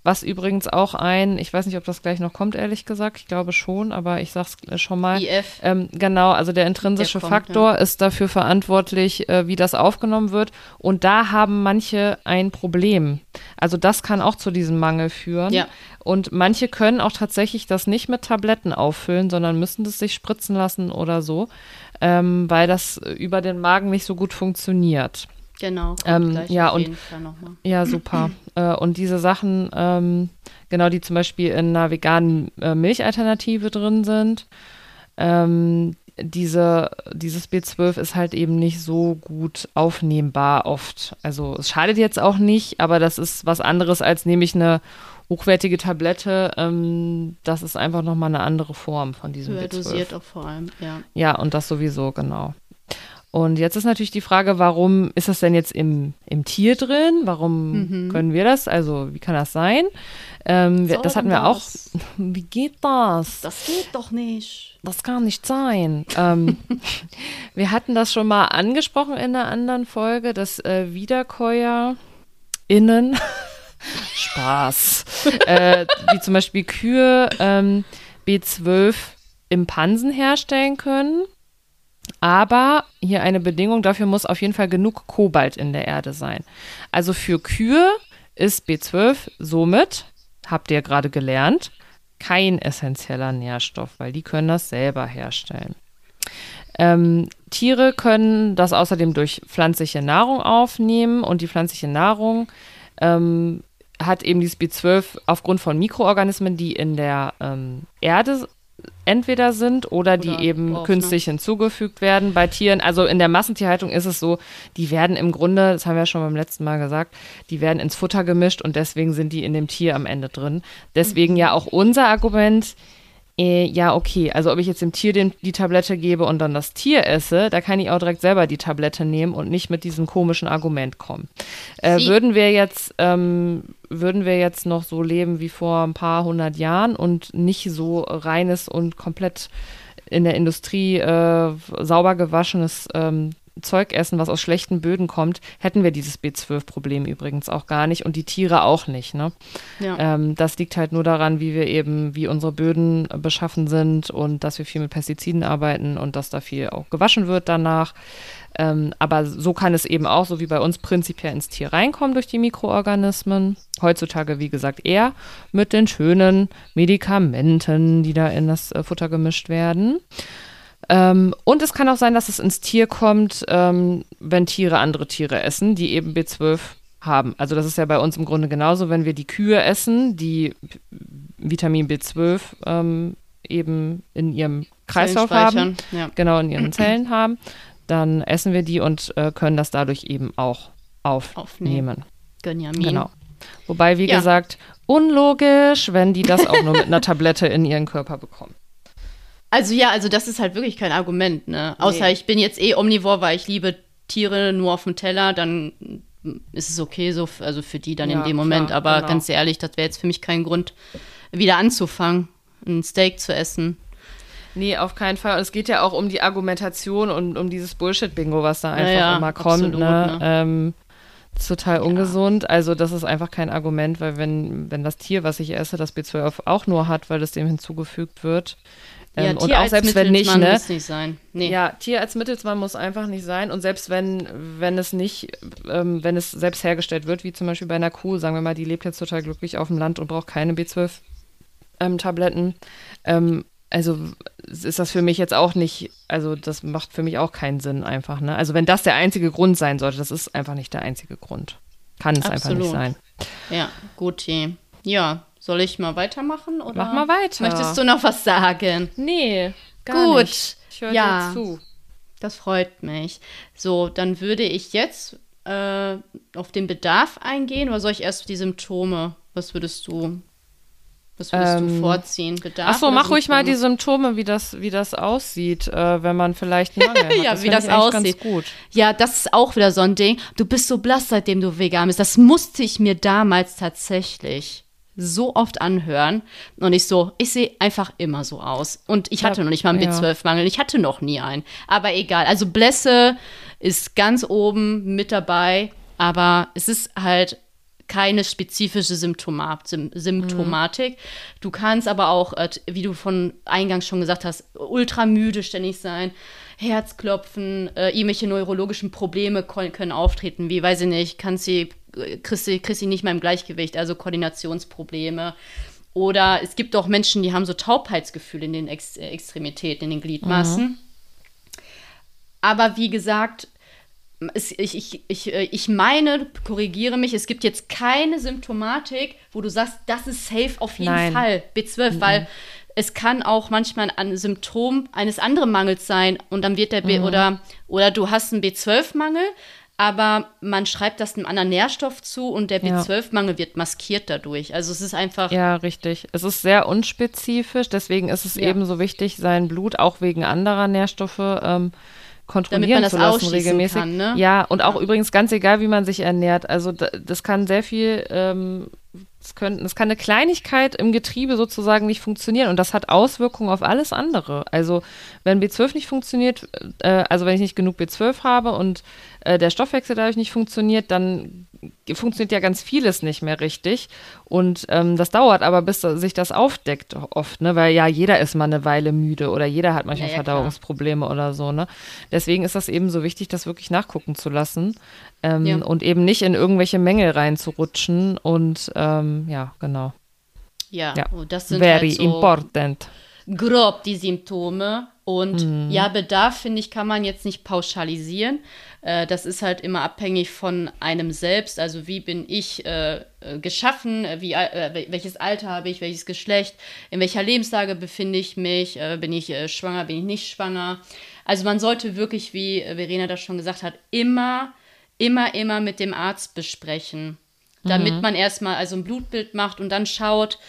Was übrigens auch ein, ich weiß nicht, ob das gleich noch kommt, ehrlich gesagt, ich glaube schon, aber ich sag's äh, schon mal. IF. Ähm, genau, also der intrinsische Der kommt, Faktor ist dafür verantwortlich, äh, wie das aufgenommen wird. Und da haben manche ein Problem. Also das kann auch zu diesem Mangel führen. Ja. Und manche können auch tatsächlich das nicht mit Tabletten auffüllen, sondern müssen das sich spritzen lassen oder so, ähm, weil das über den Magen nicht so gut funktioniert. Genau. Ähm, ja, und ja, super. äh, und diese Sachen, ähm, genau, die zum Beispiel in einer veganen äh, Milchalternative drin sind, ähm, diese, dieses B12 ist halt eben nicht so gut aufnehmbar oft. Also es schadet jetzt auch nicht, aber das ist was anderes, als nehme ich eine hochwertige Tablette. Ähm, das ist einfach nochmal eine andere Form von diesem Höher B12. dosiert auch vor allem, ja. Ja, und das sowieso, genau. Und jetzt ist natürlich die Frage, warum ist das denn jetzt im, im Tier drin? Warum mhm. können wir das? Also, wie kann das sein? Ähm, wir, das hatten wir auch. Wie geht das? Das geht doch nicht. Das kann nicht sein. ähm, wir hatten das schon mal angesprochen in einer anderen Folge, dass äh, Wiederkäuer innen Spaß, äh, wie zum Beispiel Kühe ähm, B12 im Pansen herstellen können. Aber hier eine Bedingung, dafür muss auf jeden Fall genug Kobalt in der Erde sein. Also für Kühe ist B12 somit, habt ihr gerade gelernt, kein essentieller Nährstoff, weil die können das selber herstellen. Ähm, Tiere können das außerdem durch pflanzliche Nahrung aufnehmen und die pflanzliche Nahrung ähm, hat eben dieses B12 aufgrund von Mikroorganismen, die in der ähm, Erde entweder sind oder, oder die eben drauf, künstlich ne? hinzugefügt werden bei Tieren. Also in der Massentierhaltung ist es so, die werden im Grunde, das haben wir ja schon beim letzten Mal gesagt, die werden ins Futter gemischt und deswegen sind die in dem Tier am Ende drin. Deswegen mhm. ja auch unser Argument, äh, ja, okay, also ob ich jetzt dem Tier den, die Tablette gebe und dann das Tier esse, da kann ich auch direkt selber die Tablette nehmen und nicht mit diesem komischen Argument kommen. Äh, würden wir jetzt, ähm, würden wir jetzt noch so leben wie vor ein paar hundert Jahren und nicht so reines und komplett in der Industrie äh, sauber gewaschenes ähm, Zeug essen, was aus schlechten Böden kommt, hätten wir dieses B12-Problem übrigens auch gar nicht und die Tiere auch nicht. Ne? Ja. Ähm, das liegt halt nur daran, wie wir eben, wie unsere Böden beschaffen sind und dass wir viel mit Pestiziden arbeiten und dass da viel auch gewaschen wird danach. Ähm, aber so kann es eben auch, so wie bei uns, prinzipiell ins Tier reinkommen durch die Mikroorganismen. Heutzutage, wie gesagt, eher mit den schönen Medikamenten, die da in das äh, Futter gemischt werden. Ähm, und es kann auch sein, dass es ins Tier kommt, ähm, wenn Tiere andere Tiere essen, die eben B12 haben. Also das ist ja bei uns im Grunde genauso, wenn wir die Kühe essen, die Vitamin B12 ähm, eben in ihrem Kreislauf haben, ja. genau in ihren Zellen haben, dann essen wir die und äh, können das dadurch eben auch aufnehmen. aufnehmen. Genau. Wobei, wie ja. gesagt, unlogisch, wenn die das auch nur mit einer Tablette in ihren Körper bekommen. Also ja, also das ist halt wirklich kein Argument, ne? Außer nee. ich bin jetzt eh omnivor, weil ich liebe Tiere nur auf dem Teller, dann ist es okay so, also für die dann ja, in dem Moment. Klar, Aber genau. ganz ehrlich, das wäre jetzt für mich kein Grund, wieder anzufangen, ein Steak zu essen. Nee, auf keinen Fall. Und es geht ja auch um die Argumentation und um dieses Bullshit-Bingo, was da einfach ja, immer kommt. Absolut, ne? ne? Ähm, total ungesund. Ja. Also das ist einfach kein Argument, weil wenn, wenn das Tier, was ich esse, das B12 auch nur hat, weil es dem hinzugefügt wird, ja, ähm, und auch selbst wenn nicht, ne? Muss nicht sein. Nee. Ja, Tier als Mittelsmann muss einfach nicht sein. Und selbst wenn, wenn es nicht, ähm, wenn es selbst hergestellt wird, wie zum Beispiel bei einer Kuh, sagen wir mal, die lebt jetzt total glücklich auf dem Land und braucht keine B12-Tabletten. Ähm, also ist das für mich jetzt auch nicht, also das macht für mich auch keinen Sinn einfach. Ne? Also wenn das der einzige Grund sein sollte, das ist einfach nicht der einzige Grund. Kann es Absolut. einfach nicht sein. Ja, gut. Ja, soll ich mal weitermachen? Oder Mach mal weiter. Möchtest du noch was sagen? Nee, gar Gut. nicht. Ich höre ja, dir zu. Das freut mich. So, dann würde ich jetzt äh, auf den Bedarf eingehen oder soll ich erst die Symptome? Was würdest du was würdest ähm, du vorziehen? Bedarf Achso, mach ruhig mal die Symptome, wie das, wie das aussieht, äh, wenn man vielleicht Mangel hat. ja, das wie das aussieht. Ja, das ist auch wieder so ein Ding. Du bist so blass, seitdem du vegan bist. Das musste ich mir damals tatsächlich so oft anhören und ich so, ich sehe einfach immer so aus. Und ich hatte noch nicht mal einen B12-Mangel, ich hatte noch nie einen. Aber egal. Also Blässe ist ganz oben mit dabei, aber es ist halt keine spezifische Symptomat Symptomatik. Mhm. Du kannst aber auch, äh, wie du von eingangs schon gesagt hast, ultramüde ständig sein, Herzklopfen, äh, irgendwelche neurologischen Probleme können auftreten, wie, weiß ich nicht, kannst sie kriegst du, kriegst du nicht mehr im Gleichgewicht, also Koordinationsprobleme. Oder es gibt auch Menschen, die haben so Taubheitsgefühle in den Ex Extremitäten, in den Gliedmaßen. Mhm. Aber wie gesagt, es, ich, ich, ich, äh, ich meine, korrigiere mich, es gibt jetzt keine Symptomatik, wo du sagst, das ist safe auf jeden Nein. Fall B12, mhm. weil es kann auch manchmal ein Symptom eines anderen Mangels sein und dann wird der B mhm. oder, oder du hast einen B12-Mangel, aber man schreibt das einem anderen Nährstoff zu und der B12-Mangel wird maskiert dadurch. Also es ist einfach. Ja, richtig. Es ist sehr unspezifisch, deswegen ist es ja. eben so wichtig, sein Blut auch wegen anderer Nährstoffe ähm, kontrollieren zu lassen regelmäßig. Kann, ne? Ja, und auch ja. übrigens ganz egal, wie man sich ernährt. Also das kann sehr viel ähm, es, können, es kann eine Kleinigkeit im Getriebe sozusagen nicht funktionieren und das hat Auswirkungen auf alles andere. Also wenn B12 nicht funktioniert, äh, also wenn ich nicht genug B12 habe und äh, der Stoffwechsel dadurch nicht funktioniert, dann funktioniert ja ganz vieles nicht mehr richtig. Und ähm, das dauert aber, bis sich das aufdeckt oft, ne? Weil ja, jeder ist mal eine Weile müde oder jeder hat manchmal ja, ja, Verdauungsprobleme klar. oder so, ne? Deswegen ist das eben so wichtig, das wirklich nachgucken zu lassen. Ähm, ja. Und eben nicht in irgendwelche Mängel reinzurutschen. Und ähm, ja, genau. Ja, ja. Das sind Very halt so important. grob die Symptome. Und mhm. ja, Bedarf, finde ich, kann man jetzt nicht pauschalisieren. Äh, das ist halt immer abhängig von einem selbst. Also wie bin ich äh, äh geschaffen, wie, äh, welches Alter habe ich, welches Geschlecht, in welcher Lebenslage befinde ich mich, äh, bin ich äh, schwanger, bin ich nicht schwanger. Also man sollte wirklich, wie Verena das schon gesagt hat, immer, immer, immer mit dem Arzt besprechen. Damit mhm. man erstmal also ein Blutbild macht und dann schaut,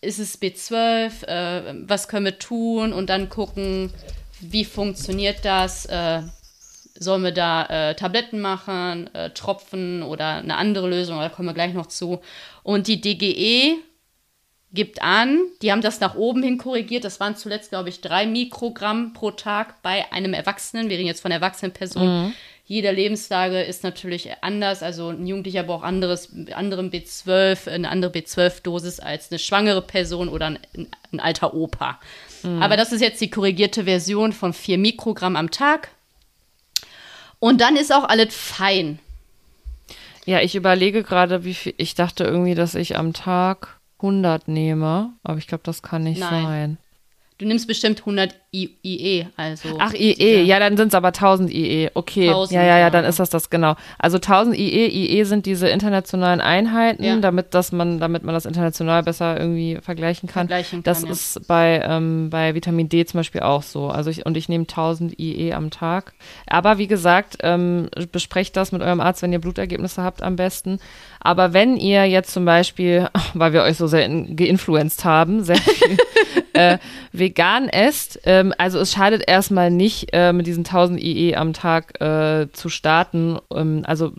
ist es B12, was können wir tun und dann gucken, wie funktioniert das, Sollen wir da äh, Tabletten machen, äh, Tropfen oder eine andere Lösung? Da kommen wir gleich noch zu. Und die DGE gibt an, die haben das nach oben hin korrigiert. Das waren zuletzt, glaube ich, drei Mikrogramm pro Tag bei einem Erwachsenen. Wir reden jetzt von erwachsenen Personen. Mhm. Jede Lebenslage ist natürlich anders. Also ein Jugendlicher braucht anderes, anderen B12, eine andere B12-Dosis als eine schwangere Person oder ein, ein alter Opa. Mhm. Aber das ist jetzt die korrigierte Version von vier Mikrogramm am Tag und dann ist auch alles fein. Ja, ich überlege gerade, wie viel. Ich dachte irgendwie, dass ich am Tag 100 nehme, aber ich glaube, das kann nicht Nein. sein. Du nimmst bestimmt 100 IE, also. Ach, IE, ja, dann sind es aber 1000 IE. Okay, 1000, ja, ja, ja, dann ist das das, genau. Also 1000 IE, IE sind diese internationalen Einheiten, ja. damit, dass man, damit man das international besser irgendwie vergleichen kann. Vergleichen das kann, ist ja. bei, ähm, bei Vitamin D zum Beispiel auch so. Also ich, und ich nehme 1000 IE am Tag. Aber wie gesagt, ähm, besprecht das mit eurem Arzt, wenn ihr Blutergebnisse habt, am besten. Aber wenn ihr jetzt zum Beispiel, weil wir euch so sehr in, geinfluenced haben, sehr viel äh, vegan esst, ähm, also es schadet erstmal nicht, äh, mit diesen 1000 IE am Tag äh, zu starten. Ähm, also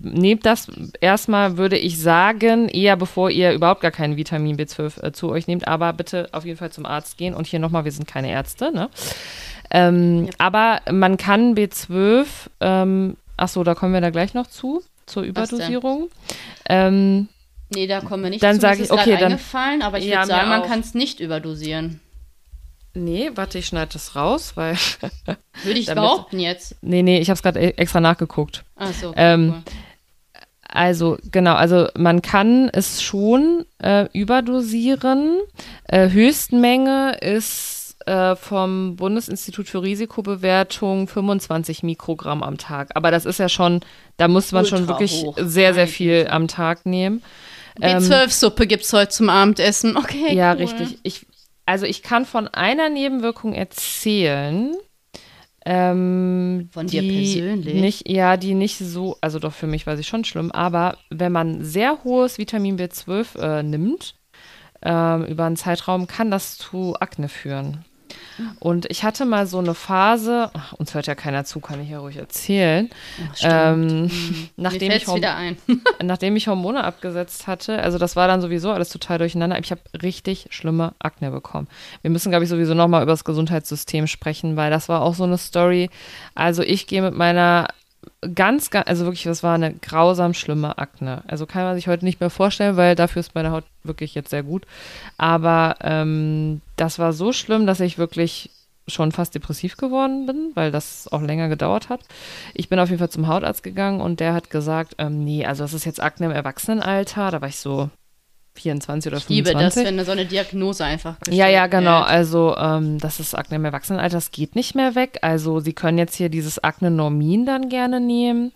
nehmt das erstmal, würde ich sagen, eher bevor ihr überhaupt gar kein Vitamin B12 äh, zu euch nehmt, aber bitte auf jeden Fall zum Arzt gehen. Und hier nochmal, wir sind keine Ärzte, ne? Ähm, ja. Aber man kann B12, ähm, ach so, da kommen wir da gleich noch zu zur Überdosierung. Ähm, nee, da kommen wir nicht dann zu. Dann sage ich, okay, dann eingefallen, aber ich ja, würde sagen, man kann es nicht überdosieren. Nee, warte, ich schneide das raus, weil. Würde ich behaupten jetzt. Nee, nee, ich habe es gerade extra nachgeguckt. Ach so. Ähm, cool. Also genau, also man kann es schon äh, überdosieren. Äh, Höchstmenge ist äh, vom Bundesinstitut für Risikobewertung 25 Mikrogramm am Tag. Aber das ist ja schon, da muss man Ultra schon wirklich hoch. sehr, sehr viel am Tag nehmen. B12-Suppe ähm, gibt es heute zum Abendessen. Okay. Ja, cool. richtig. Ich, also ich kann von einer Nebenwirkung erzählen. Ähm, von dir persönlich? Nicht, ja, die nicht so, also doch für mich war sie schon schlimm, aber wenn man sehr hohes Vitamin B12 äh, nimmt, äh, über einen Zeitraum, kann das zu Akne führen. Und ich hatte mal so eine Phase, ach, uns hört ja keiner zu, kann ich ja ruhig erzählen. Ach, ähm, hm. nachdem, ich nachdem ich Hormone abgesetzt hatte, also das war dann sowieso alles total durcheinander. Ich habe richtig schlimme Akne bekommen. Wir müssen, glaube ich, sowieso nochmal über das Gesundheitssystem sprechen, weil das war auch so eine Story. Also ich gehe mit meiner ganz, ganz, also wirklich, das war eine grausam schlimme Akne. Also kann man sich heute nicht mehr vorstellen, weil dafür ist meine Haut wirklich jetzt sehr gut. Aber ähm, das war so schlimm, dass ich wirklich schon fast depressiv geworden bin, weil das auch länger gedauert hat. Ich bin auf jeden Fall zum Hautarzt gegangen und der hat gesagt, ähm, nee, also das ist jetzt Akne im Erwachsenenalter. Da war ich so, 24 oder Ich 25. liebe das, wenn so eine Diagnose einfach Ja, ja, genau. wird. Also ähm, das ist Akne im Erwachsenenalter, das geht nicht mehr weg. Also Sie können jetzt hier dieses Akne-Normin dann gerne nehmen,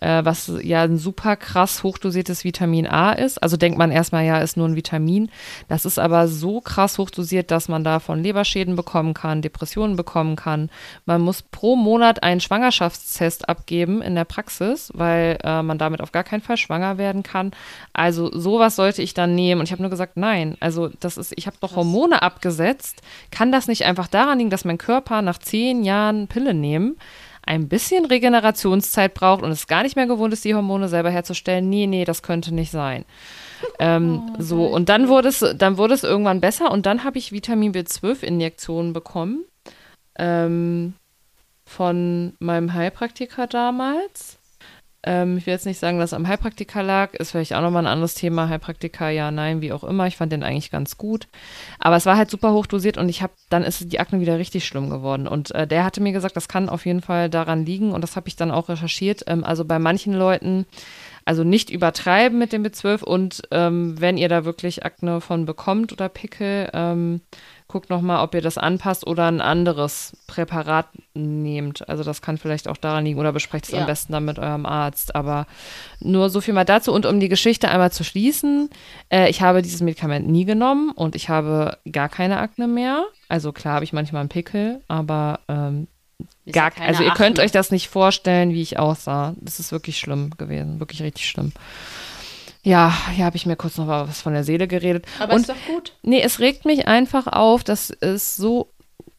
äh, was ja ein super krass hochdosiertes Vitamin A ist. Also denkt man erstmal, ja, ist nur ein Vitamin. Das ist aber so krass hochdosiert, dass man davon Leberschäden bekommen kann, Depressionen bekommen kann. Man muss pro Monat einen Schwangerschaftstest abgeben in der Praxis, weil äh, man damit auf gar keinen Fall schwanger werden kann. Also sowas sollte ich dann nehmen. Und ich habe nur gesagt, nein. Also das ist, ich habe doch Hormone abgesetzt. Kann das nicht einfach daran liegen, dass mein Körper nach zehn Jahren Pille nehmen ein bisschen Regenerationszeit braucht und es gar nicht mehr gewohnt ist, die Hormone selber herzustellen? Nee, nee, das könnte nicht sein. Ähm, so, und dann wurde es, dann wurde es irgendwann besser und dann habe ich Vitamin B12-Injektionen bekommen ähm, von meinem Heilpraktiker damals. Ähm, ich will jetzt nicht sagen, dass es am Heilpraktiker lag, ist vielleicht auch nochmal ein anderes Thema. Heilpraktiker, ja, nein, wie auch immer. Ich fand den eigentlich ganz gut. Aber es war halt super hoch dosiert und ich habe, dann ist die Akne wieder richtig schlimm geworden. Und äh, der hatte mir gesagt, das kann auf jeden Fall daran liegen und das habe ich dann auch recherchiert. Ähm, also bei manchen Leuten, also nicht übertreiben mit dem B12 und ähm, wenn ihr da wirklich Akne von bekommt oder Pickel, ähm, guckt nochmal, ob ihr das anpasst oder ein anderes Präparat nehmt. Also das kann vielleicht auch daran liegen oder besprecht es Ja. am besten dann mit eurem Arzt. Aber nur so viel mal dazu. Und um die Geschichte einmal zu schließen, äh, ich habe dieses Medikament nie genommen und ich habe gar keine Akne mehr. Also klar habe ich manchmal einen Pickel, aber ähm, gar, ja keine also ihr könnt Akne. euch das nicht vorstellen, wie ich aussah. Das ist wirklich schlimm gewesen, wirklich richtig schlimm. Ja, hier habe ich mir kurz noch was von der Seele geredet. Aber und ist doch gut. Nee, es regt mich einfach auf, dass es so,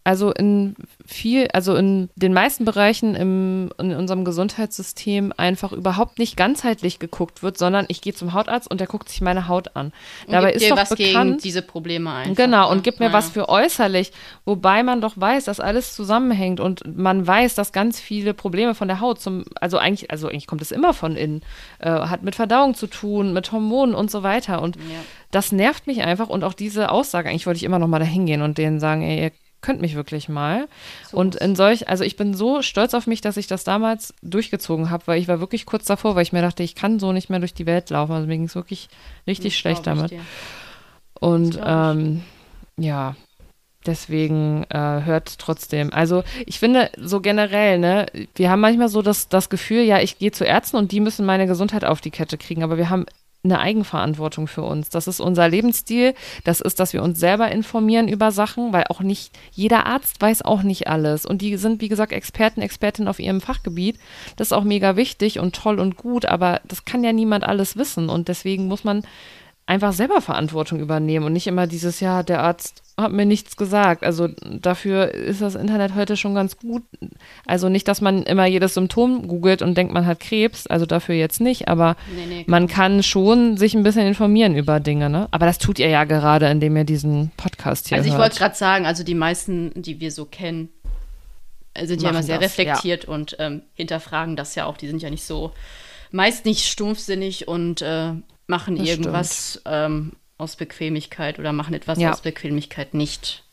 also in viel, also in den meisten Bereichen im, in unserem Gesundheitssystem einfach überhaupt nicht ganzheitlich geguckt wird, sondern ich gehe zum Hautarzt und der guckt sich meine Haut an. Und Dabei gibt ist dir doch was gegen bekannt, diese Probleme ein. Genau, und gibt mir ja. was für äußerlich, wobei man doch weiß, dass alles zusammenhängt und man weiß, dass ganz viele Probleme von der Haut zum, also eigentlich, also eigentlich kommt es immer von innen, äh, hat mit Verdauung zu tun, mit Hormonen und so weiter. Und Ja. das nervt mich einfach und auch diese Aussage, eigentlich wollte ich immer noch mal dahin gehen und denen sagen, ey, ihr könnt mich wirklich mal. So und in solch, also ich bin so stolz auf mich, dass ich das damals durchgezogen habe, weil ich war wirklich kurz davor, weil ich mir dachte, ich kann so nicht mehr durch die Welt laufen. Also mir ging es wirklich richtig Das schlecht damit. dir. Und ähm, ja, deswegen äh, hört trotzdem. Also ich finde so generell, ne, wir haben manchmal so das, das Gefühl, ja, ich gehe zu Ärzten und die müssen meine Gesundheit auf die Kette kriegen, aber wir haben eine Eigenverantwortung für uns. Das ist unser Lebensstil. Das ist, dass wir uns selber informieren über Sachen, weil auch nicht jeder Arzt weiß auch nicht alles. Und die sind, wie gesagt, Experten, Expertinnen auf ihrem Fachgebiet. Das ist auch mega wichtig und toll und gut, aber das kann ja niemand alles wissen. Und deswegen muss man einfach selber Verantwortung übernehmen und nicht immer dieses, ja, der Arzt hat mir nichts gesagt. Also dafür ist das Internet heute schon ganz gut. Also nicht, dass man immer jedes Symptom googelt und denkt, man hat Krebs, also dafür jetzt nicht, aber Nee, nee, man kann schon sich ein bisschen informieren über Dinge, ne? Aber das tut ihr ja gerade, indem ihr diesen Podcast hier Also ich wollte gerade sagen, also die meisten, die wir so kennen, äh, sind ja immer sehr das, reflektiert und ähm, hinterfragen das ja auch. Die sind ja nicht so, meist nicht stumpfsinnig und äh, machen Das irgendwas ähm, aus Bequemlichkeit oder machen etwas Ja. aus Bequemlichkeit nicht.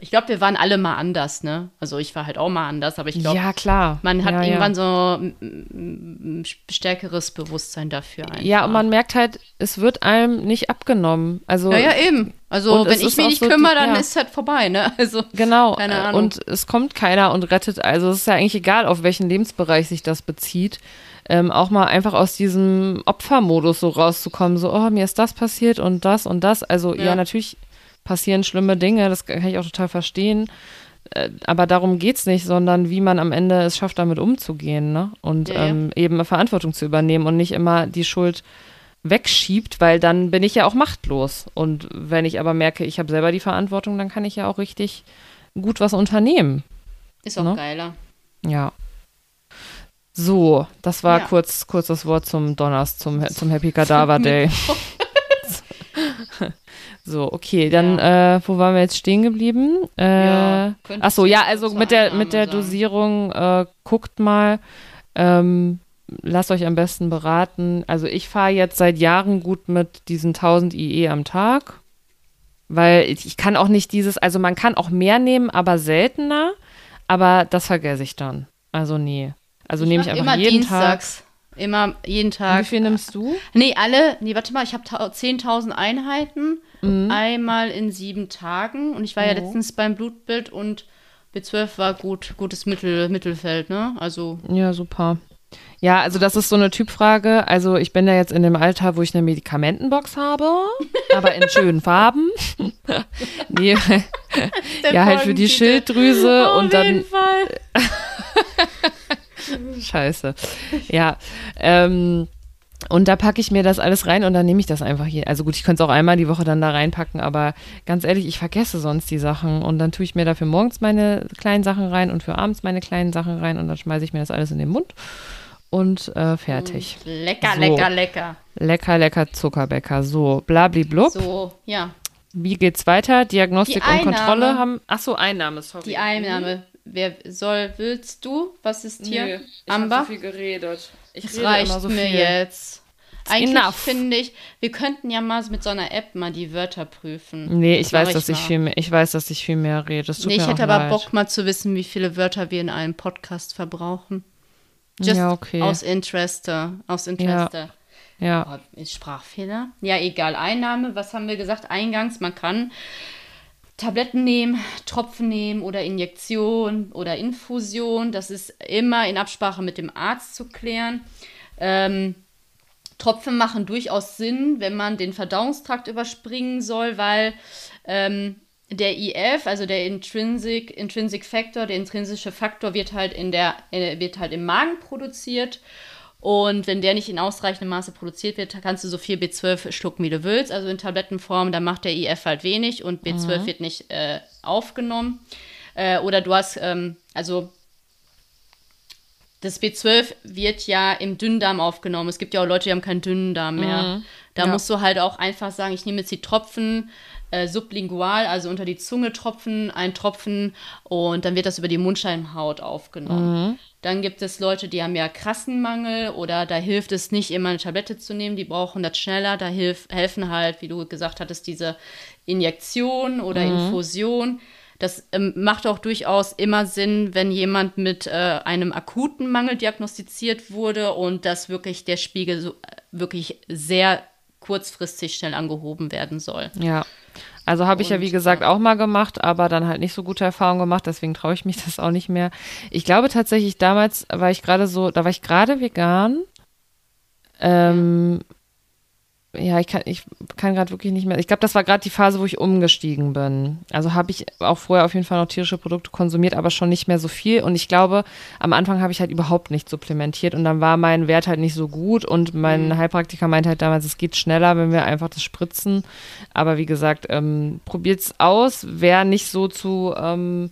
Ich glaube, wir waren alle mal anders, ne? Also ich war halt auch mal anders, aber ich glaube, ja, klar. man hat ja, irgendwann ja. so ein stärkeres Bewusstsein dafür einfach. Ja, und man merkt halt, es wird einem nicht abgenommen. Also ja, ja, eben. Also wenn ich mich nicht so kümmere, dann ja. ist halt vorbei, ne? Also Genau. Keine äh, Ahnung. Und es kommt keiner und rettet. Also es ist ja eigentlich egal, auf welchen Lebensbereich sich das bezieht. Ähm, auch mal einfach aus diesem Opfermodus so rauszukommen. So, oh, mir ist das passiert und das und das. Also ja, Ja. natürlich passieren schlimme Dinge. Das kann ich auch total verstehen. Äh, Aber darum geht's nicht, sondern wie man am Ende es schafft, damit umzugehen, ne? Und ja. ähm, eben Verantwortung zu übernehmen und nicht immer die Schuld wegschiebt, weil dann bin ich ja auch machtlos. Und wenn ich aber merke, ich habe selber die Verantwortung, dann kann ich ja auch richtig gut was unternehmen. ist auch Ne? geiler. Ja. So, das war Ja. kurz, kurz das Wort zum Donners, zum, zum Happy Cadaver Day. so, okay, dann, äh, wo waren wir jetzt stehen geblieben? Äh, Ja, könntest ach so, du ja, also mit der, mit der. Dosierung, äh, guckt mal, ähm, lasst euch am besten beraten. Also ich fahre jetzt seit Jahren gut mit diesen 1000 IE am Tag, weil ich, ich kann auch nicht dieses, also man kann auch mehr nehmen, aber seltener, aber das vergesse ich dann. Also nee. Also nehme ich einfach immer jeden Tag. dienstags. Immer jeden Tag. Wie viel nimmst du? Nee, alle, nee, warte mal, ich habe 10.000 Einheiten, einmal in sieben Tagen. Und ich war ja Oh. letztens beim Blutbild und B12 war gut, gutes Mittel, Mittelfeld, ne? Also, Ja, super. Ja, also das ist so eine Typfrage. Also ich bin ja jetzt in dem Alter, wo ich eine Medikamentenbox habe, aber in schönen Farben. nee, ja, halt für die Schilddrüse oh, und auf dann jeden Fall. Scheiße. Ja. Ähm, und da packe ich mir das alles rein und dann nehme ich das einfach hier. Also gut, ich könnte es auch einmal die Woche dann da reinpacken, aber ganz ehrlich, ich vergesse sonst die Sachen und dann tue ich mir dafür morgens meine kleinen Sachen rein und für abends meine kleinen Sachen rein und dann schmeiße ich mir das alles in den Mund und äh, fertig. Lecker, So. lecker, lecker. Lecker, lecker Zuckerbäcker. So, blablablub. So, ja. Wie geht's weiter? Diagnostik und Kontrolle haben. Ach so, Einnahme, sorry. Die Einnahme. Wer soll, willst du? Was ist hier? Nee, ich Amber? habe so viel geredet. Ich Das rede reicht immer so mir viel. jetzt. Eigentlich finde ich, wir könnten ja mal mit so einer App mal die Wörter prüfen. Nee, ich weiß, dass ich viel mehr, ich weiß, dass ich viel mehr rede. Das tut Nee, mir ich hätte auch aber leid. Bock mal zu wissen, wie viele Wörter wir in einem Podcast verbrauchen. Just Ja, okay. aus Interesse. Aus Interesse. Ja, Oh, ist Sprachfehler? Ja, egal. Einnahme, was haben wir gesagt? Eingangs, man kann Tabletten nehmen, Tropfen nehmen oder Injektion oder Infusion. Das ist immer in Absprache mit dem Arzt zu klären. Ähm, Tropfen machen durchaus Sinn, wenn man den Verdauungstrakt überspringen soll, weil ähm, der IF, also der Intrinsic, Intrinsic Factor, der intrinsische Faktor wird halt in der äh, wird halt im Magen produziert und wenn der nicht in ausreichendem Maße produziert wird, kannst du so viel B12 schlucken, wie du willst. Also in Tablettenform, da macht der IF halt wenig und B12 wird nicht äh, aufgenommen. Äh, oder du hast, ähm, also das B12 wird ja im Dünndarm aufgenommen. Es gibt ja auch Leute, die haben keinen Dünndarm mehr. Da Ja. musst du halt auch einfach sagen, ich nehme jetzt die Tropfen äh, sublingual, also unter die Zunge tropfen, ein Tropfen und dann wird das über die Mundschleimhaut aufgenommen. Dann gibt es Leute, die haben ja krassen Mangel oder da hilft es nicht immer eine Tablette zu nehmen, die brauchen das schneller. Da hilf, helfen halt, wie du gesagt hattest, diese Injektion oder Infusion. Das ähm, macht auch durchaus immer Sinn, wenn jemand mit äh, einem akuten Mangel diagnostiziert wurde und dass wirklich der Spiegel so, äh, wirklich sehr kurzfristig schnell angehoben werden soll. ja. Also habe ich ja, wie gesagt, äh, auch mal gemacht, aber dann halt nicht so gute Erfahrungen gemacht, deswegen traue ich mich das auch nicht mehr. Ich glaube tatsächlich, damals war ich gerade so, da war ich gerade vegan. Ähm, ja, ich kann, ich kann gerade wirklich nicht mehr. Ich glaube, das war gerade die Phase, wo ich umgestiegen bin. Also habe ich auch vorher auf jeden Fall noch tierische Produkte konsumiert, aber schon nicht mehr so viel. Und ich glaube, am Anfang habe ich halt überhaupt nicht supplementiert und dann war mein Wert halt nicht so gut. Und mein Heilpraktiker meinte halt damals, es geht schneller, wenn wir einfach das spritzen. Aber wie gesagt, ähm, probiert's aus. Wer nicht so zu ähm,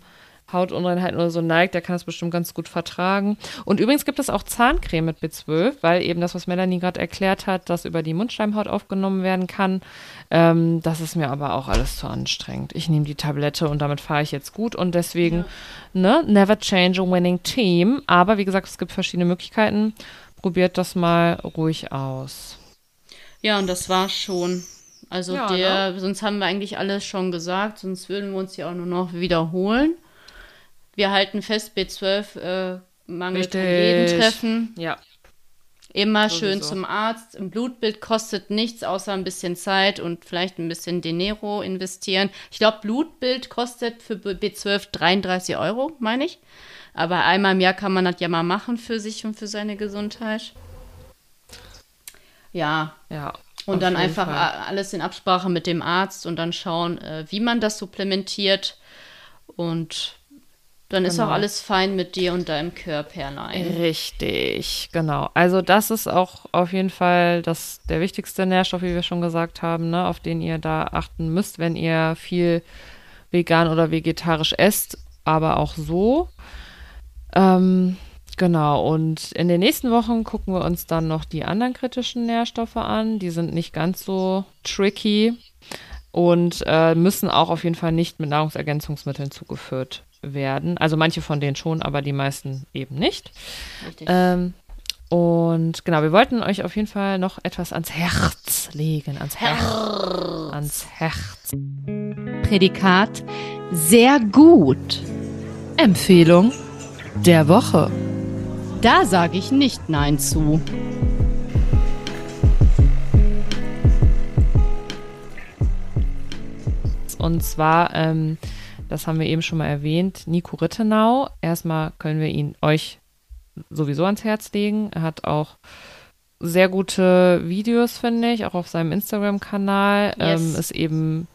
Hautunreinheiten oder so neigt, der kann das bestimmt ganz gut vertragen. Und übrigens gibt es auch Zahncreme mit B12, weil eben das, was Melanie gerade erklärt hat, das über die Mundschleimhaut aufgenommen werden kann. Ähm, das ist mir aber auch alles zu anstrengend. Ich nehme die Tablette und damit fahre ich jetzt gut und deswegen, ne, never change a winning team. Aber wie gesagt, es gibt verschiedene Möglichkeiten. Probiert das mal ruhig aus. Ja, und das war schon. Also Ja, der, sonst haben wir eigentlich alles schon gesagt, sonst würden wir uns ja auch nur noch wiederholen. Wir halten fest, B12 äh, Mangel kann jeden Richtig. treffen. Ja. Immer schön Sowieso. zum Arzt. Ein Blutbild kostet nichts, außer ein bisschen Zeit und vielleicht ein bisschen Dinero investieren. Ich glaube, Blutbild kostet für B- B12 33 Euro, meine ich. Aber einmal im Jahr kann man das ja mal machen für sich und für seine Gesundheit. Ja, Ja. und dann einfach Fall. alles in Absprache mit dem Arzt und dann schauen, äh, wie man das supplementiert. Und dann ist auch Genau. alles fein mit dir und deinem Körperlein. Richtig, genau. Also das ist auch auf jeden Fall das, der wichtigste Nährstoff, wie wir schon gesagt haben, ne, auf den ihr da achten müsst, wenn ihr viel vegan oder vegetarisch esst, aber auch so. Ähm, genau, und in den nächsten Wochen gucken wir uns dann noch die anderen kritischen Nährstoffe an. Die sind nicht ganz so tricky und äh, müssen auch auf jeden Fall nicht mit Nahrungsergänzungsmitteln zugeführt werden. Also manche von denen schon, aber die meisten eben nicht. Richtig. Ähm, und genau, wir wollten euch auf jeden Fall noch etwas ans Herz legen. Ans Herz. Ans Herz. Prädikat sehr gut. Empfehlung der Woche. Da sage ich nicht Nein zu. Und zwar ähm, das haben wir eben schon mal erwähnt, Nico Rittenau. Erstmal können wir ihn euch sowieso ans Herz legen. Er hat auch sehr gute Videos, finde ich, auch auf seinem Instagram-Kanal. Yes. Ähm, ist eben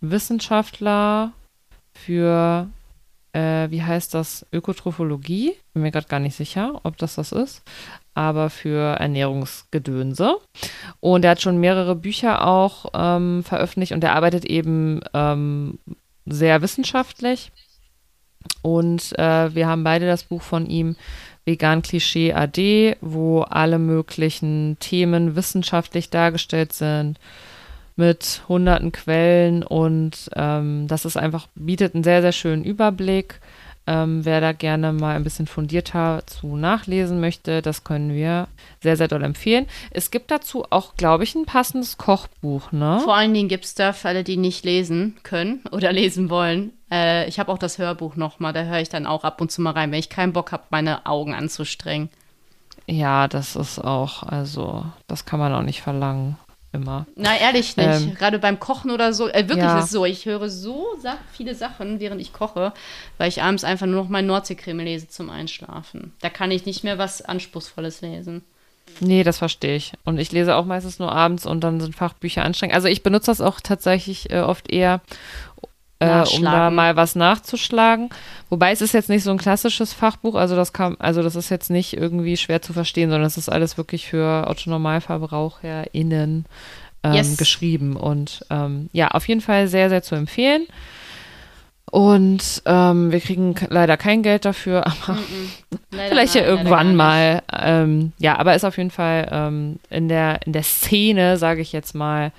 Wissenschaftler für, äh, wie heißt das, Ökotrophologie. Bin mir gerade gar nicht sicher, ob das das ist, aber für Ernährungsgedönse. Und er hat schon mehrere Bücher auch ähm, veröffentlicht und er arbeitet eben ähm, sehr wissenschaftlich. Und äh, wir haben beide das Buch von ihm Vegan Klischee AD, wo alle möglichen Themen wissenschaftlich dargestellt sind mit hunderten Quellen und ähm, das ist einfach, bietet einen sehr, sehr schönen Überblick. Ähm, wer da gerne mal ein bisschen fundierter zu nachlesen möchte, das können wir sehr, sehr doll empfehlen. Es gibt dazu auch, glaube ich, ein passendes Kochbuch, ne? Vor allen Dingen gibt es da für alle, die nicht lesen können oder lesen wollen. Äh, ich habe auch das Hörbuch nochmal, da höre ich dann auch ab und zu mal rein, wenn ich keinen Bock habe, meine Augen anzustrengen. Ja, das ist auch, also, das kann man auch nicht verlangen. Immer. Na, ehrlich nicht. Ähm, Gerade beim Kochen oder so. Äh, wirklich Ja. ist es so. Ich höre so viele Sachen, während ich koche, weil ich abends einfach nur noch mein Nordseecreme lese zum Einschlafen. Da kann ich nicht mehr was Anspruchsvolles lesen. Nee, das verstehe ich. Und ich lese auch meistens nur abends und dann sind Fachbücher anstrengend. Also ich benutze das auch tatsächlich äh, oft eher, äh, um da mal was nachzuschlagen. Wobei es ist jetzt nicht so ein klassisches Fachbuch, also das kann, also das ist jetzt nicht irgendwie schwer zu verstehen, sondern es ist alles wirklich für Otto-NormalverbraucherInnen ähm, Yes. geschrieben. Und ähm, ja, auf jeden Fall sehr, sehr zu empfehlen. Und ähm, wir kriegen leider kein Geld dafür, aber Leider Vielleicht ja irgendwann mal. Ähm, ja, aber ist auf jeden Fall ähm, in, der, in der Szene, sage ich jetzt mal,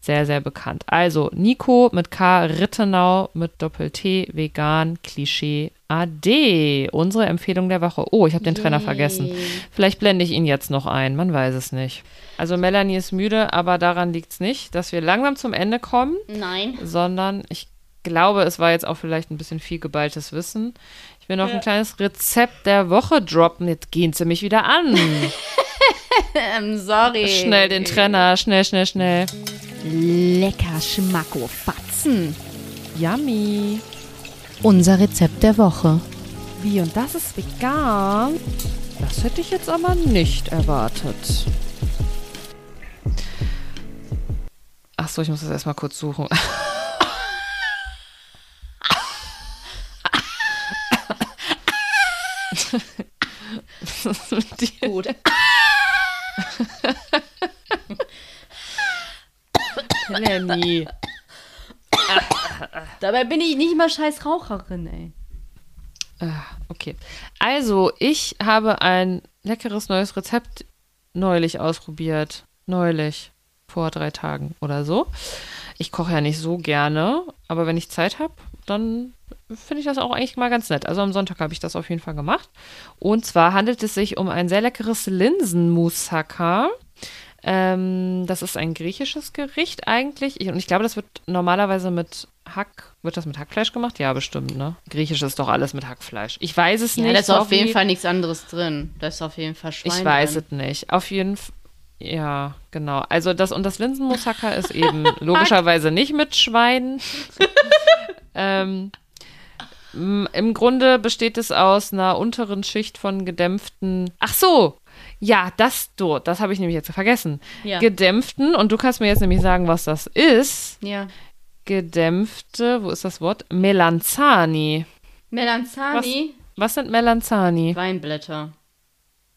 sehr, sehr bekannt. Also Nico mit K, Rittenau mit Doppel-T, vegan, Klischee, AD. Unsere Empfehlung der Woche. Oh, ich habe den Trainer Yay. vergessen. Vielleicht blende ich ihn jetzt noch ein, man weiß es nicht. Also Melanie ist müde, aber daran liegt es nicht, dass wir langsam zum Ende kommen Nein. sondern ich glaube, es war jetzt auch vielleicht ein bisschen viel geballtes Wissen. Ich will noch ein kleines Rezept der Woche droppen. Jetzt gehen sie mich wieder an. Ähm, sorry. Schnell den Trenner, schnell, schnell, schnell. Lecker Schmacko Fatzen. Yummy. Unser Rezept der Woche. Wie, und das ist vegan? Das hätte ich jetzt aber nicht erwartet. Ach so, ich muss das erstmal kurz suchen. Was ist mit dir? Gut. Melanie. Dabei bin ich nicht mal scheiß Raucherin, ey. Ah, Okay. Also, ich habe ein leckeres neues Rezept neulich ausprobiert. Neulich. Vor drei Tagen oder so. Ich koche ja nicht so gerne, aber wenn ich Zeit habe, dann finde ich das auch eigentlich mal ganz nett. Also am Sonntag habe ich das auf jeden Fall gemacht. Und zwar handelt es sich um ein sehr leckeres Linsenmoussaka. Ähm, das ist ein griechisches Gericht eigentlich. Ich, und ich glaube, das wird normalerweise mit Hack. Wird das mit Hackfleisch gemacht? Ja, bestimmt, ne? Griechisch ist doch alles mit Hackfleisch. Ich weiß es Ja, nicht. da ist auf jeden Fall nichts anderes drin. Da ist auf jeden Fall Schwein Ich weiß drin. es nicht. Auf jeden Fall. Ja, genau. Also das und das Linsenmoussaka ist eben logischerweise nicht mit Schwein. ähm, Im Grunde besteht es aus einer unteren Schicht von gedämpften. Ach so, ja, das du, das habe ich nämlich jetzt vergessen. Ja. Gedämpften und du kannst mir jetzt nämlich sagen, was das ist. ja. Gedämpfte, wo ist das Wort? Melanzani. Melanzani, Was sind Melanzani? Weinblätter.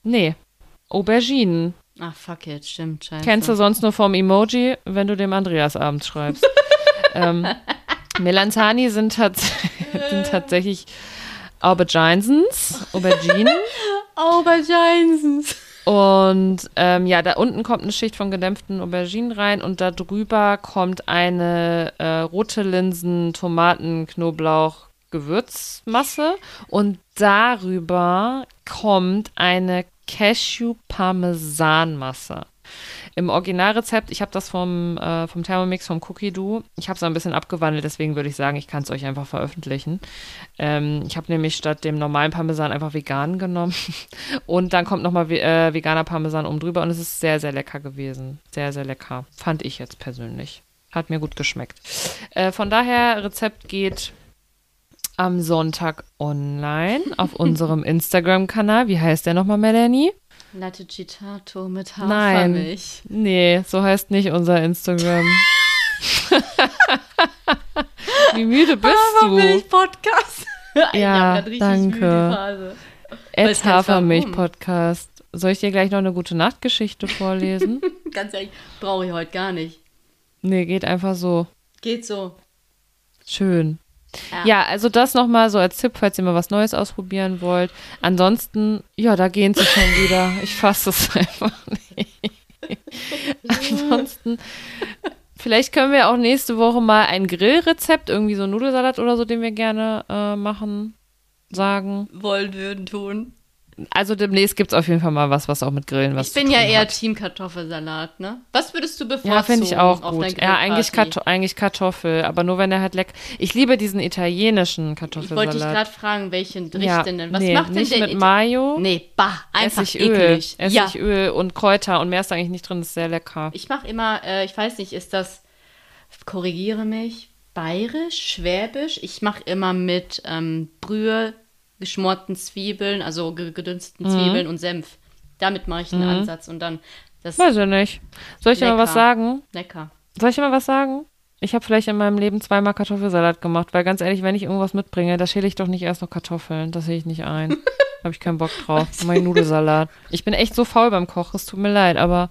Nee, Auberginen. Ach, fuck it, stimmt, scheiße. Kennst du sonst nur vom Emoji, wenn du dem Andreas abends schreibst. ähm, Melanzani sind, tats sind tatsächlich Auberginesens, Auberginen. Auberginesens. Und ähm, ja, da unten kommt eine Schicht von gedämpften Auberginen rein und da drüber kommt eine äh, rote Linsen, Tomaten, Knoblauch, Gewürzmasse und darüber kommt eine Cashew-Parmesanmasse. Im Originalrezept, ich habe das vom, äh, vom Thermomix, vom Cookie Do, ich habe es ein bisschen abgewandelt, deswegen würde ich sagen, ich kann es euch einfach veröffentlichen. Ähm, ich habe nämlich statt dem normalen Parmesan einfach vegan genommen und dann kommt nochmal äh, veganer Parmesan oben drüber und es ist sehr, sehr lecker gewesen. Sehr, sehr lecker. Fand ich jetzt persönlich. Hat mir gut geschmeckt. Äh, von daher, Rezept geht am Sonntag online auf unserem Instagram-Kanal. Wie heißt der nochmal, Melanie? Latte Citato mit Nein. Hafermilch. Nee, so heißt nicht unser Instagram. Wie müde bist du? Hafermilch-Podcast. Ja, danke. Ed nicht, Hafermilch warum. Podcast. Soll ich dir gleich noch eine gute Nachtgeschichte vorlesen? Ganz ehrlich, brauche ich heute gar nicht. nee, geht einfach so. Geht so. Schön. Ja. Ja, also das nochmal so als Tipp, falls ihr mal was Neues ausprobieren wollt. Ansonsten, ja, da gehen sie schon wieder. Ich fasse es einfach nicht. Ansonsten, vielleicht können wir auch nächste Woche mal ein Grillrezept, irgendwie so Nudelsalat oder so, den wir gerne äh, machen, sagen. Wollen, würden, tun. Also demnächst gibt es auf jeden Fall mal was, was auch mit Grillen was Ich bin ja eher hat. Team Kartoffelsalat, ne? Was würdest du bevorzugen? Ja, finde ich auch gut. Ja, eigentlich? Karto eigentlich Kartoffel, aber nur wenn er halt lecker. Ich liebe diesen italienischen Ich wollte Kartoffelsalat. dich gerade fragen, welchen Richten ja, denn? Was nee, macht denn nicht der mit Ita- Mayo. Nee, bah, einfach Essigöl, eklig. Ja, Essigöl und Kräuter und mehr ist eigentlich nicht drin, ist sehr lecker. ich mache immer, äh, ich weiß nicht, ist das, korrigiere mich, bayerisch, schwäbisch? Ich mache immer mit ähm, Brühe, geschmorten Zwiebeln, also ge- gedünsteten Mhm. Zwiebeln und Senf. Damit mache ich einen Ansatz und dann das Weiß ich nicht. Soll ich dir mal was sagen? lecker. Soll ich dir mal was sagen? Ich habe vielleicht in meinem Leben zweimal Kartoffelsalat gemacht, weil ganz ehrlich, wenn ich irgendwas mitbringe, da schäle ich doch nicht erst noch Kartoffeln. Das sehe ich nicht ein. habe ich keinen Bock drauf. Mein Nudelsalat. Ich bin echt so faul beim Kochen, es tut mir leid, aber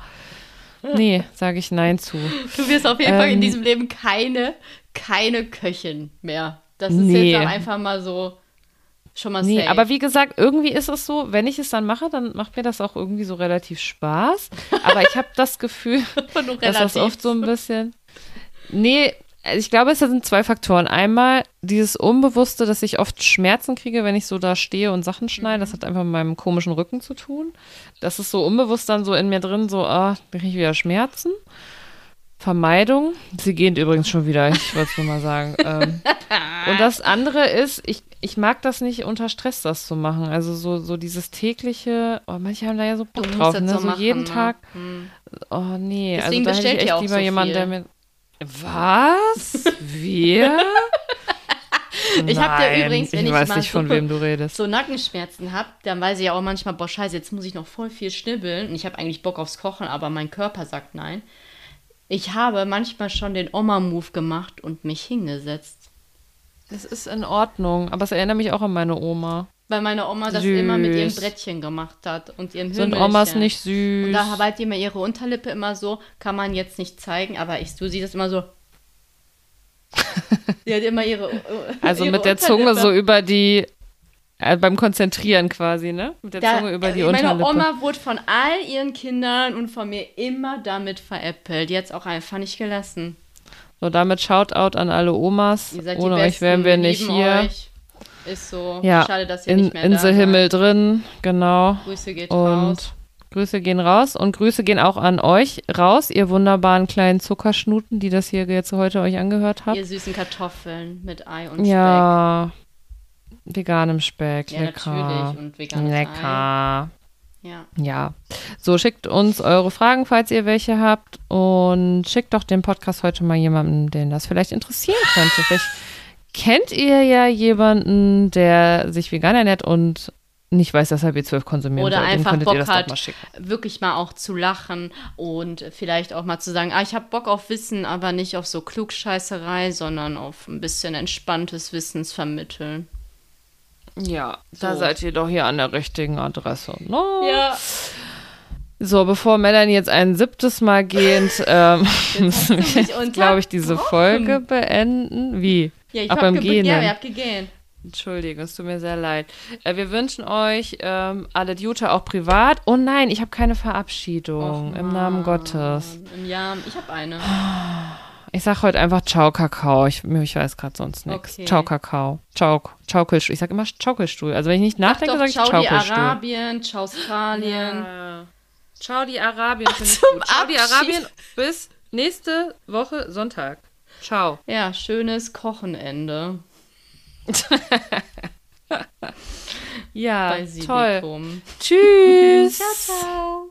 nee, sage ich nein zu. Du wirst auf jeden Fall in Ähm, diesem Leben keine, keine Köchin mehr. Das ist Nee. jetzt einfach mal so schon mal Nee, safe. aber wie gesagt, irgendwie ist es so, wenn ich es dann mache, dann macht mir das auch irgendwie so relativ Spaß. Aber ich habe das Gefühl, dass das oft so ein bisschen. Nee, also ich glaube, es sind zwei Faktoren. Einmal dieses Unbewusste, dass ich oft Schmerzen kriege, wenn ich so da stehe und Sachen schneide. Das hat einfach mit meinem komischen Rücken zu tun. Das ist so unbewusst dann so in mir drin, so, ah, kriege ich wieder Schmerzen. Vermeidung. Sie gehen übrigens schon wieder, ich wollte es nur mal sagen. ähm, und das andere ist, ich, ich mag das nicht unter Stress, das zu machen. Also so, so dieses tägliche, oh, manche haben da ja so Bock drauf, ne? so So, machen, jeden ne? Tag. Hm. Oh nee, Deswegen also da hätte ich echt lieber so jemanden, der mir. Was? Wir? Ich hab dir Nein, übrigens, wenn ich ich weiß mal nicht, von so- wem du redest. so Nackenschmerzen habe, dann weiß ich ja auch manchmal, boah, scheiße, jetzt muss ich noch voll viel schnibbeln. Und ich habe eigentlich Bock aufs Kochen, aber mein Körper sagt nein. Ich habe manchmal schon den Oma-Move gemacht und mich hingesetzt. Das ist in Ordnung, aber es erinnert mich auch an meine Oma. Weil meine Oma das Süß. immer mit ihrem Brettchen gemacht hat und ihrem Sind Hümmelchen. Omas nicht süß? Und da halt immer ihre Unterlippe immer so, kann man jetzt nicht zeigen, aber ich, du siehst das immer so. Die hat immer ihre. also ihre mit der Zunge so über die. Äh, beim Konzentrieren quasi, ne? Mit der Da, Zunge über die äh, meine Unterlippe. Oma wurde von all ihren Kindern und von mir immer damit veräppelt. Die es auch einfach nicht gelassen. So, damit Shoutout an alle Omas. Ohne die euch wären wir nicht hier. Euch. Ist so. Ja, Schade, dass ihr in, nicht mehr in da seid. Himmel drin, genau. Grüße geht Und raus. Grüße gehen raus und Grüße gehen auch an euch raus, ihr wunderbaren kleinen Zuckerschnuten, die das hier jetzt heute euch angehört habt. Ihr süßen Kartoffeln mit Ei und Ja, veganem Speck. Ja, lecker. natürlich. Und veganes Ei. Lecker. Ja. Ja. So, schickt uns eure Fragen, falls ihr welche habt. Und schickt doch den Podcast heute mal jemandem, den das vielleicht interessieren könnte. Vielleicht kennt ihr ja jemanden, der sich vegan ernährt und nicht weiß, dass er B12 konsumieren Oder einfach Bock ihr das doch hat, mal wirklich mal auch zu lachen und vielleicht auch mal zu sagen, ah, ich habe Bock auf Wissen, aber nicht auf so Klugscheißerei, sondern auf ein bisschen entspanntes Wissensvermitteln. Ja, da So. seid ihr doch hier an der richtigen Adresse. Ne? Ja. So, bevor Melanie jetzt ein siebtes Mal geht, ähm, müssen wir glaube ich, diese unterbrochen. Folge beenden. Wie? Ja, ich Ach, hab beim Gehen. Ja, ihr habt gegähnt. Entschuldigung, es tut mir sehr leid. Äh, wir wünschen euch ähm, alle Jute auch privat. Oh nein, ich habe keine Verabschiedung. Och, Im Namen. Gottes. Im Jahr, ich habe eine. Ich sag heute einfach Ciao Kakao. Ich, ich weiß gerade sonst nichts. Okay. Ciao Kakao. Ciao, Schaukelstuhl. Ich sag immer Schaukelstuhl. Also wenn ich nicht nachdenke, Sag sage ich ciao die Schaukelstuhl. Arabien, ciao Australien. Ja. Ciao die Arabien. ich zum gut. Ciao die. Arabien. Bis nächste Woche Sonntag. Ciao. Ja, schönes Kochenende Ja, toll. Tschüss. Ciao, ciao.